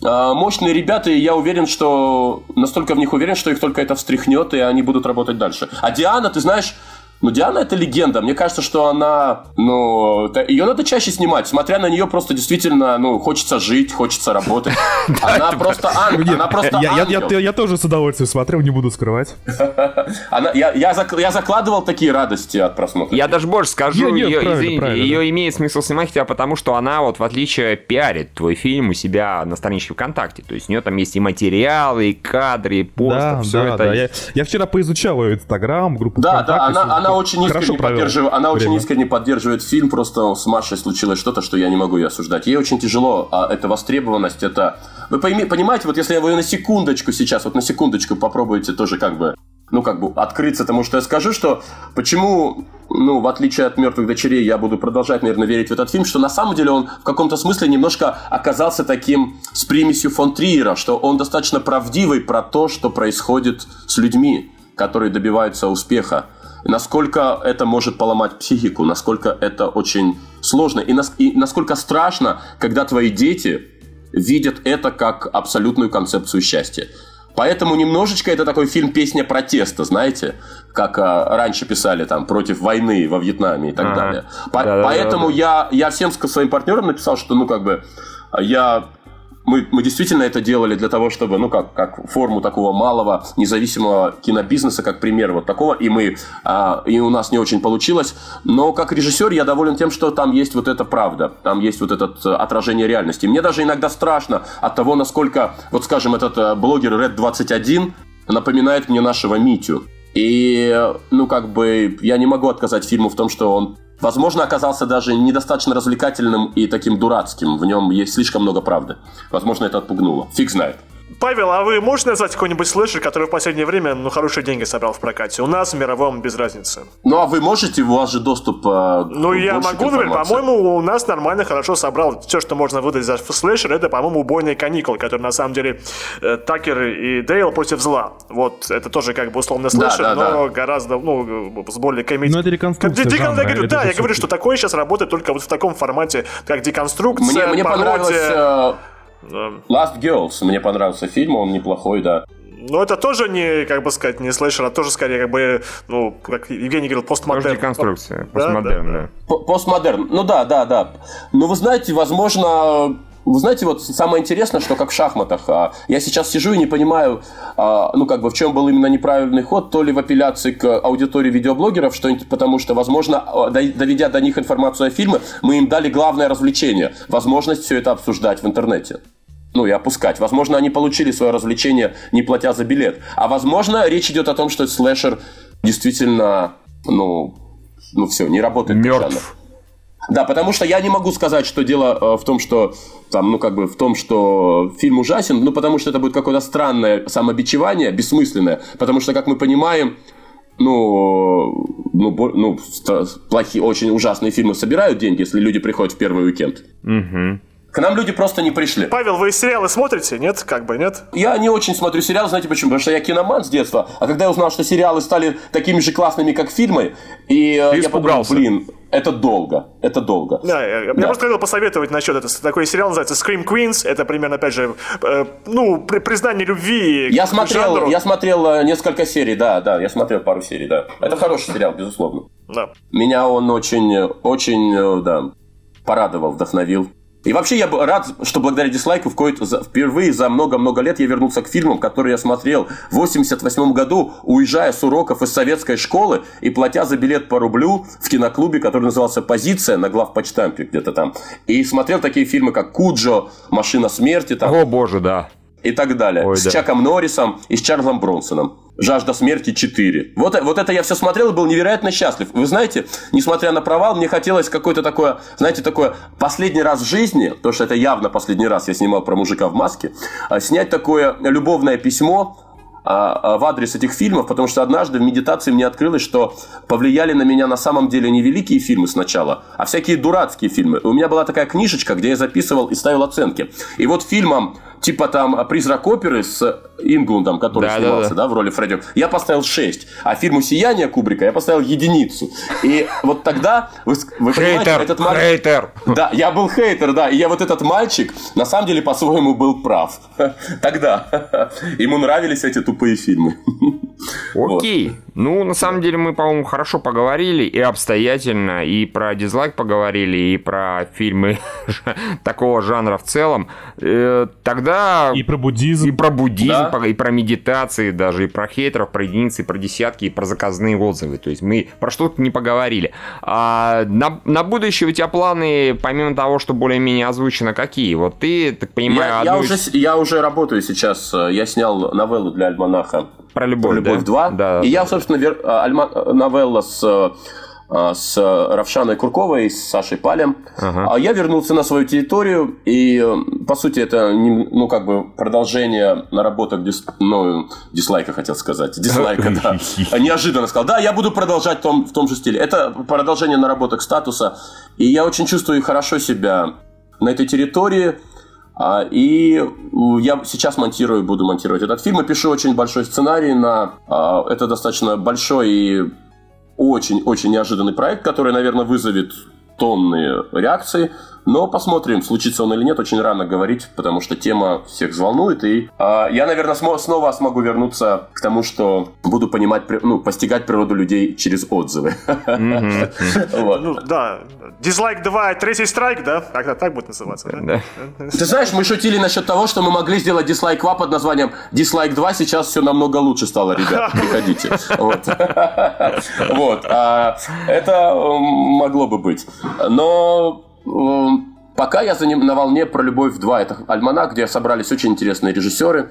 мощные ребята, и я уверен, что настолько в них уверен, что их только это встряхнет, и они будут работать дальше. А Диана, ты знаешь, ну, Диана это легенда. Мне кажется, что она, ну, ее надо чаще снимать. Смотря на нее, просто действительно, ну, хочется жить, хочется работать. Она просто ангел. Она просто Я тоже с удовольствием смотрел, не буду скрывать. Я закладывал такие радости от просмотра. Я даже больше скажу, ее имеет смысл снимать хотя потому, что она вот в отличие пиарит твой фильм у себя на страничке ВКонтакте. То есть у нее там есть и материалы, и кадры, и посты, все это. Я вчера поизучал ее Инстаграм, группу Да, да, она очень искренне поддерживает, она время. очень искренне поддерживает фильм, просто с Машей случилось что-то, что я не могу ее осуждать. Ей очень тяжело, а это востребованность, это... Вы пойми, понимаете, вот если вы на секундочку сейчас, вот на секундочку попробуете тоже как бы ну, как бы открыться, потому что я скажу, что почему, ну, в отличие от «Мертвых дочерей», я буду продолжать, наверное, верить в этот фильм, что на самом деле он в каком-то смысле немножко оказался таким с примесью фон Триера, что он достаточно правдивый про то, что происходит с людьми, которые добиваются успеха насколько это может поломать психику, насколько это очень сложно и, нас, и насколько страшно, когда твои дети видят это как абсолютную концепцию счастья. Поэтому немножечко это такой фильм «Песня протеста», знаете, как а, раньше писали там против войны во Вьетнаме и так ага. далее. По- да, поэтому да, да. Я, я всем своим партнерам написал, что ну как бы я мы, мы действительно это делали для того, чтобы, ну, как, как форму такого малого независимого кинобизнеса, как пример вот такого, и мы, а, и у нас не очень получилось. Но как режиссер я доволен тем, что там есть вот эта правда, там есть вот это э, отражение реальности. Мне даже иногда страшно от того, насколько, вот скажем, этот э, блогер Red 21 напоминает мне нашего Митю. И, ну, как бы, я не могу отказать фильму в том, что он Возможно, оказался даже недостаточно развлекательным и таким дурацким. В нем есть слишком много правды. Возможно, это отпугнуло. Фиг знает. Павел, а вы можете назвать какой-нибудь слэшер, который в последнее время ну, хорошие деньги собрал в прокате? У нас, в мировом, без разницы. Ну, а вы можете? У вас же доступ э, Ну, я могу, например, по-моему, у нас нормально хорошо собрал все, что можно выдать за слэшер. Это, по-моему, убойные каникулы, которые, на самом деле, э, Такер и Дейл против зла. Вот, это тоже как бы условно слэшер, да, да, но да. гораздо, ну, с более комедией. Ну, это реконструкция Декон... жанра, говорю, Да, я говорю, что такое сейчас работает только вот в таком формате, как деконструкция, Мне, мне понравилось... Э Last Girls, мне понравился фильм, он неплохой, да. Но это тоже не, как бы сказать, не слэшер, а тоже скорее, как бы, ну, как Евгений говорил, постмодерн. Деконструкция, постмодерн, да. да. Постмодерн, ну да, да, да. Но вы знаете, возможно, вы знаете, вот самое интересное, что как в шахматах, а, я сейчас сижу и не понимаю, а, ну, как бы, в чем был именно неправильный ход, то ли в апелляции к аудитории видеоблогеров, что потому что, возможно, а, доведя до них информацию о фильме, мы им дали главное развлечение, возможность все это обсуждать в интернете ну и опускать. Возможно, они получили свое развлечение, не платя за билет. А возможно, речь идет о том, что слэшер действительно, ну, ну все, не работает. Мертв. Да, потому что я не могу сказать, что дело э, в том, что там, ну, как бы в том, что фильм ужасен, ну, потому что это будет какое-то странное самобичевание, бессмысленное, потому что, как мы понимаем, ну, ну, ну плохие, очень ужасные фильмы собирают деньги, если люди приходят в первый уикенд. Угу. К нам люди просто не пришли. Павел, вы сериалы смотрите? Нет? Как бы, нет? Я не очень смотрю сериалы, знаете почему? Потому что я киноман с детства. А когда я узнал, что сериалы стали такими же классными, как фильмы, и э, Ты я испугался. подумал, блин, это долго, это долго. Да, я, да. я просто хотел посоветовать насчет этого. Такой сериал называется Scream Queens. Это примерно, опять же, э, ну, при, признание любви. Я смотрел, жанру. я смотрел э, несколько серий, да, да, я смотрел пару серий, да. Это хороший сериал, безусловно. Да. Меня он очень, очень, э, да, порадовал, вдохновил. И вообще я рад, что благодаря дизлайку впервые за много-много лет я вернулся к фильмам, которые я смотрел в 88 году, уезжая с уроков из советской школы и платя за билет по рублю в киноклубе, который назывался «Позиция» на главпочтампе где-то там. И смотрел такие фильмы, как «Куджо», «Машина смерти». Там, О, боже, да. И так далее. Ой, с да. Чаком Норрисом и с Чарльзом Бронсоном. «Жажда смерти 4». Вот, вот это я все смотрел и был невероятно счастлив. Вы знаете, несмотря на провал, мне хотелось какое-то такое, знаете, такое последний раз в жизни, потому что это явно последний раз я снимал про мужика в маске, а, снять такое любовное письмо а, а, в адрес этих фильмов, потому что однажды в медитации мне открылось, что повлияли на меня на самом деле не великие фильмы сначала, а всякие дурацкие фильмы. У меня была такая книжечка, где я записывал и ставил оценки. И вот фильмом типа там «Призрак оперы» с Инглундом, который да, снимался, да, да. да, в роли Фредди, я поставил 6. А фильму «Сияние» Кубрика я поставил единицу. И вот тогда, вы, вы хейтер, этот мальчик... Хейтер. Да, я был хейтер, да. И я вот этот мальчик, на самом деле, по-своему был прав. Тогда. Ему нравились эти тупые фильмы. Окей. Вот. Ну, на самом деле, мы, по-моему, хорошо поговорили и обстоятельно, и про дизлайк поговорили, и про фильмы такого жанра в целом. Э, тогда... И про буддизм. И про буддизм, да. и про медитации даже, и про хейтеров, про единицы, и про десятки, и про заказные отзывы. То есть мы про что-то не поговорили. А на, на будущее у тебя планы, помимо того, что более-менее озвучено, какие? Вот ты, так понимаю, я, я, уже, я уже работаю сейчас. Я снял новеллу для Альманаха про любовь, про любовь да? 2. Да, и да. я, собственно, вер... А, альма... новелла с с Равшаной Курковой, с Сашей Палем. Ага. А я вернулся на свою территорию, и, по сути, это, ну, как бы продолжение наработок дис... ну, дизлайка, хотел сказать. Дизлайка, да. Неожиданно сказал. Да, я буду продолжать в том, в том же стиле. Это продолжение наработок статуса, и я очень чувствую хорошо себя на этой территории. А, и я сейчас монтирую, буду монтировать этот фильм и пишу очень большой сценарий на... А, это достаточно большой и очень-очень неожиданный проект, который, наверное, вызовет тонны реакций. Но посмотрим, случится он или нет, очень рано говорить, потому что тема всех взволнует. И э, я, наверное, см- снова смогу вернуться к тому, что буду понимать, ну, постигать природу людей через отзывы. Ну, да. Дизлайк 2, третий страйк, да? Как так будет называться, да? Ты знаешь, мы шутили насчет того, что мы могли сделать дизлайк 2 под названием дизлайк 2, сейчас все намного лучше стало, ребят, приходите. Вот. Вот. А, это могло бы быть. Но пока я за ним на волне про любовь 2. Это альманах, где собрались очень интересные режиссеры,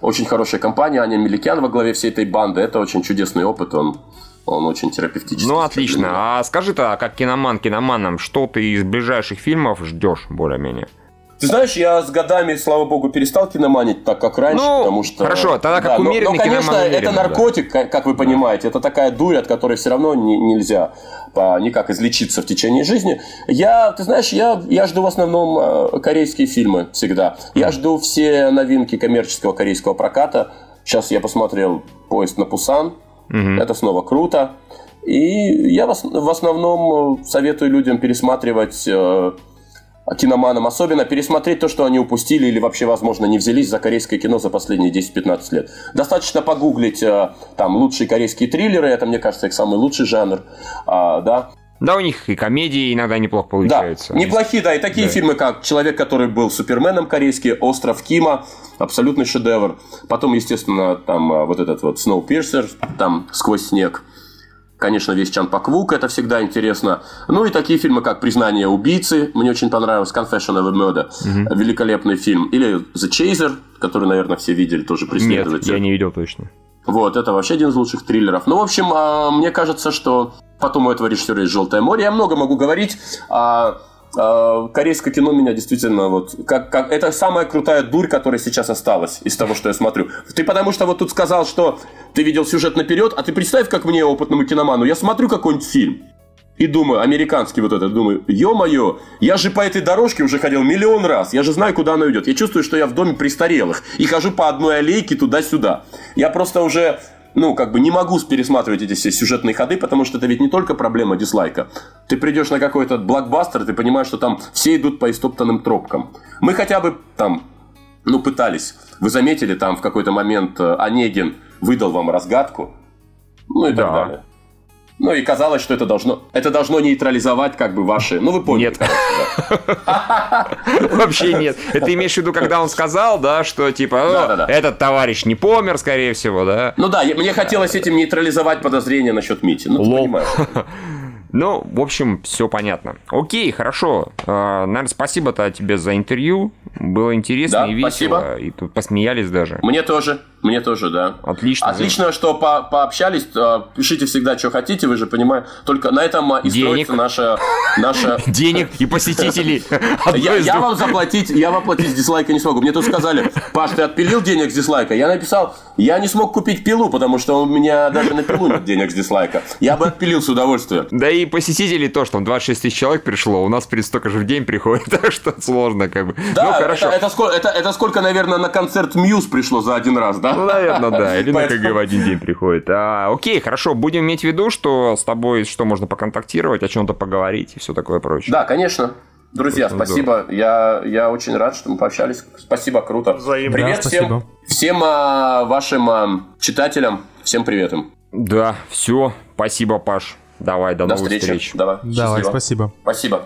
очень хорошая компания, Аня Меликян во главе всей этой банды. Это очень чудесный опыт, он он очень терапевтический. Ну, отлично. А скажи-то, как киноман киноманом, что ты из ближайших фильмов ждешь более-менее? Ты знаешь, я с годами, слава богу, перестал киноманить так, как раньше, ну, потому что... хорошо, тогда как да, умеренный но, но, конечно, это наркотик, да. как вы понимаете, это такая дурь, от которой все равно не, нельзя по, никак излечиться в течение жизни. Я, ты знаешь, я, я жду в основном э, корейские фильмы всегда. Я жду все новинки коммерческого корейского проката. Сейчас я посмотрел «Поезд на Пусан», угу. это снова круто. И я в основном э, советую людям пересматривать э, киноманам особенно пересмотреть то, что они упустили или вообще, возможно, не взялись за корейское кино за последние 10-15 лет. Достаточно погуглить э, там лучшие корейские триллеры, это, мне кажется, их самый лучший жанр, а, да. Да, у них и комедии иногда неплохо получаются. Да, неплохие, да, и такие да. фильмы, как «Человек, который был Суперменом» корейский, «Остров Кима», абсолютный шедевр. Потом, естественно, там э, вот этот вот «Сноупирсер», там «Сквозь снег», Конечно, весь Чан Паквук, это всегда интересно. Ну и такие фильмы, как «Признание убийцы», мне очень понравился, «Confession of a Murder», угу. великолепный фильм. Или «The Chaser», который, наверное, все видели, тоже преследователь. Нет, я не видел точно. Вот, это вообще один из лучших триллеров. Ну, в общем, а, мне кажется, что потом у этого режиссера есть «Желтое море». Я много могу говорить, а, корейское кино меня действительно вот как, как это самая крутая дурь, которая сейчас осталась из того, что я смотрю. Ты потому что вот тут сказал, что ты видел сюжет наперед, а ты представь, как мне опытному киноману, я смотрю какой-нибудь фильм и думаю, американский вот этот, думаю, ё-моё, я же по этой дорожке уже ходил миллион раз, я же знаю, куда она идет. Я чувствую, что я в доме престарелых и хожу по одной аллейке туда-сюда. Я просто уже ну, как бы не могу пересматривать эти все сюжетные ходы, потому что это ведь не только проблема дизлайка. Ты придешь на какой-то блокбастер, ты понимаешь, что там все идут по истоптанным тропкам. Мы хотя бы там, ну, пытались. Вы заметили, там в какой-то момент э, Онегин выдал вам разгадку, ну и так да. далее. Ну и казалось, что это должно, это должно нейтрализовать как бы ваши... Ну вы поняли. Нет. Вообще нет. Это имеешь в виду, когда он сказал, да, что типа, этот товарищ не помер, скорее всего, да? Ну да, мне хотелось этим нейтрализовать подозрения насчет Мити. Ну, понимаешь. Ну, в общем, все понятно. Окей, хорошо. А, наверное, спасибо-то тебе за интервью. Было интересно и весело. Спасибо. И тут посмеялись даже. Мне тоже. Мне тоже, да. Отлично. Отлично, что по пообщались. А, пишите всегда, что хотите, вы же понимаете. Только на этом и Денег. строится наша... наша... Денег и посетителей. Я, я вам заплатить, я вам платить дизлайка не смогу. Мне тут сказали, Паш, ты отпилил денег с дизлайка? Я написал, я не смог купить пилу, потому что у меня даже на пилу нет денег с дизлайка. Я бы отпилил с удовольствием. Да и посетителей тоже, там 26 тысяч человек пришло, у нас перед столько же в день приходит, так что сложно как бы. Да, ну, хорошо. Это, это, сколько, это, это сколько, наверное, на концерт Мьюз пришло за один раз, да? Ну, наверное, да. Или на КГ в один день приходит. А, окей, хорошо. Будем иметь в виду, что с тобой что можно поконтактировать, о чем-то поговорить и все такое прочее. Да, конечно. Друзья, спасибо. Я, я очень рад, что мы пообщались. Спасибо, круто. Взаимно. Привет да, всем, всем а, вашим а, читателям. Всем привет им. Да, все. Спасибо, Паш. Давай, до, до новых встречи. встреч. Давай. Давай, спасибо. Спасибо.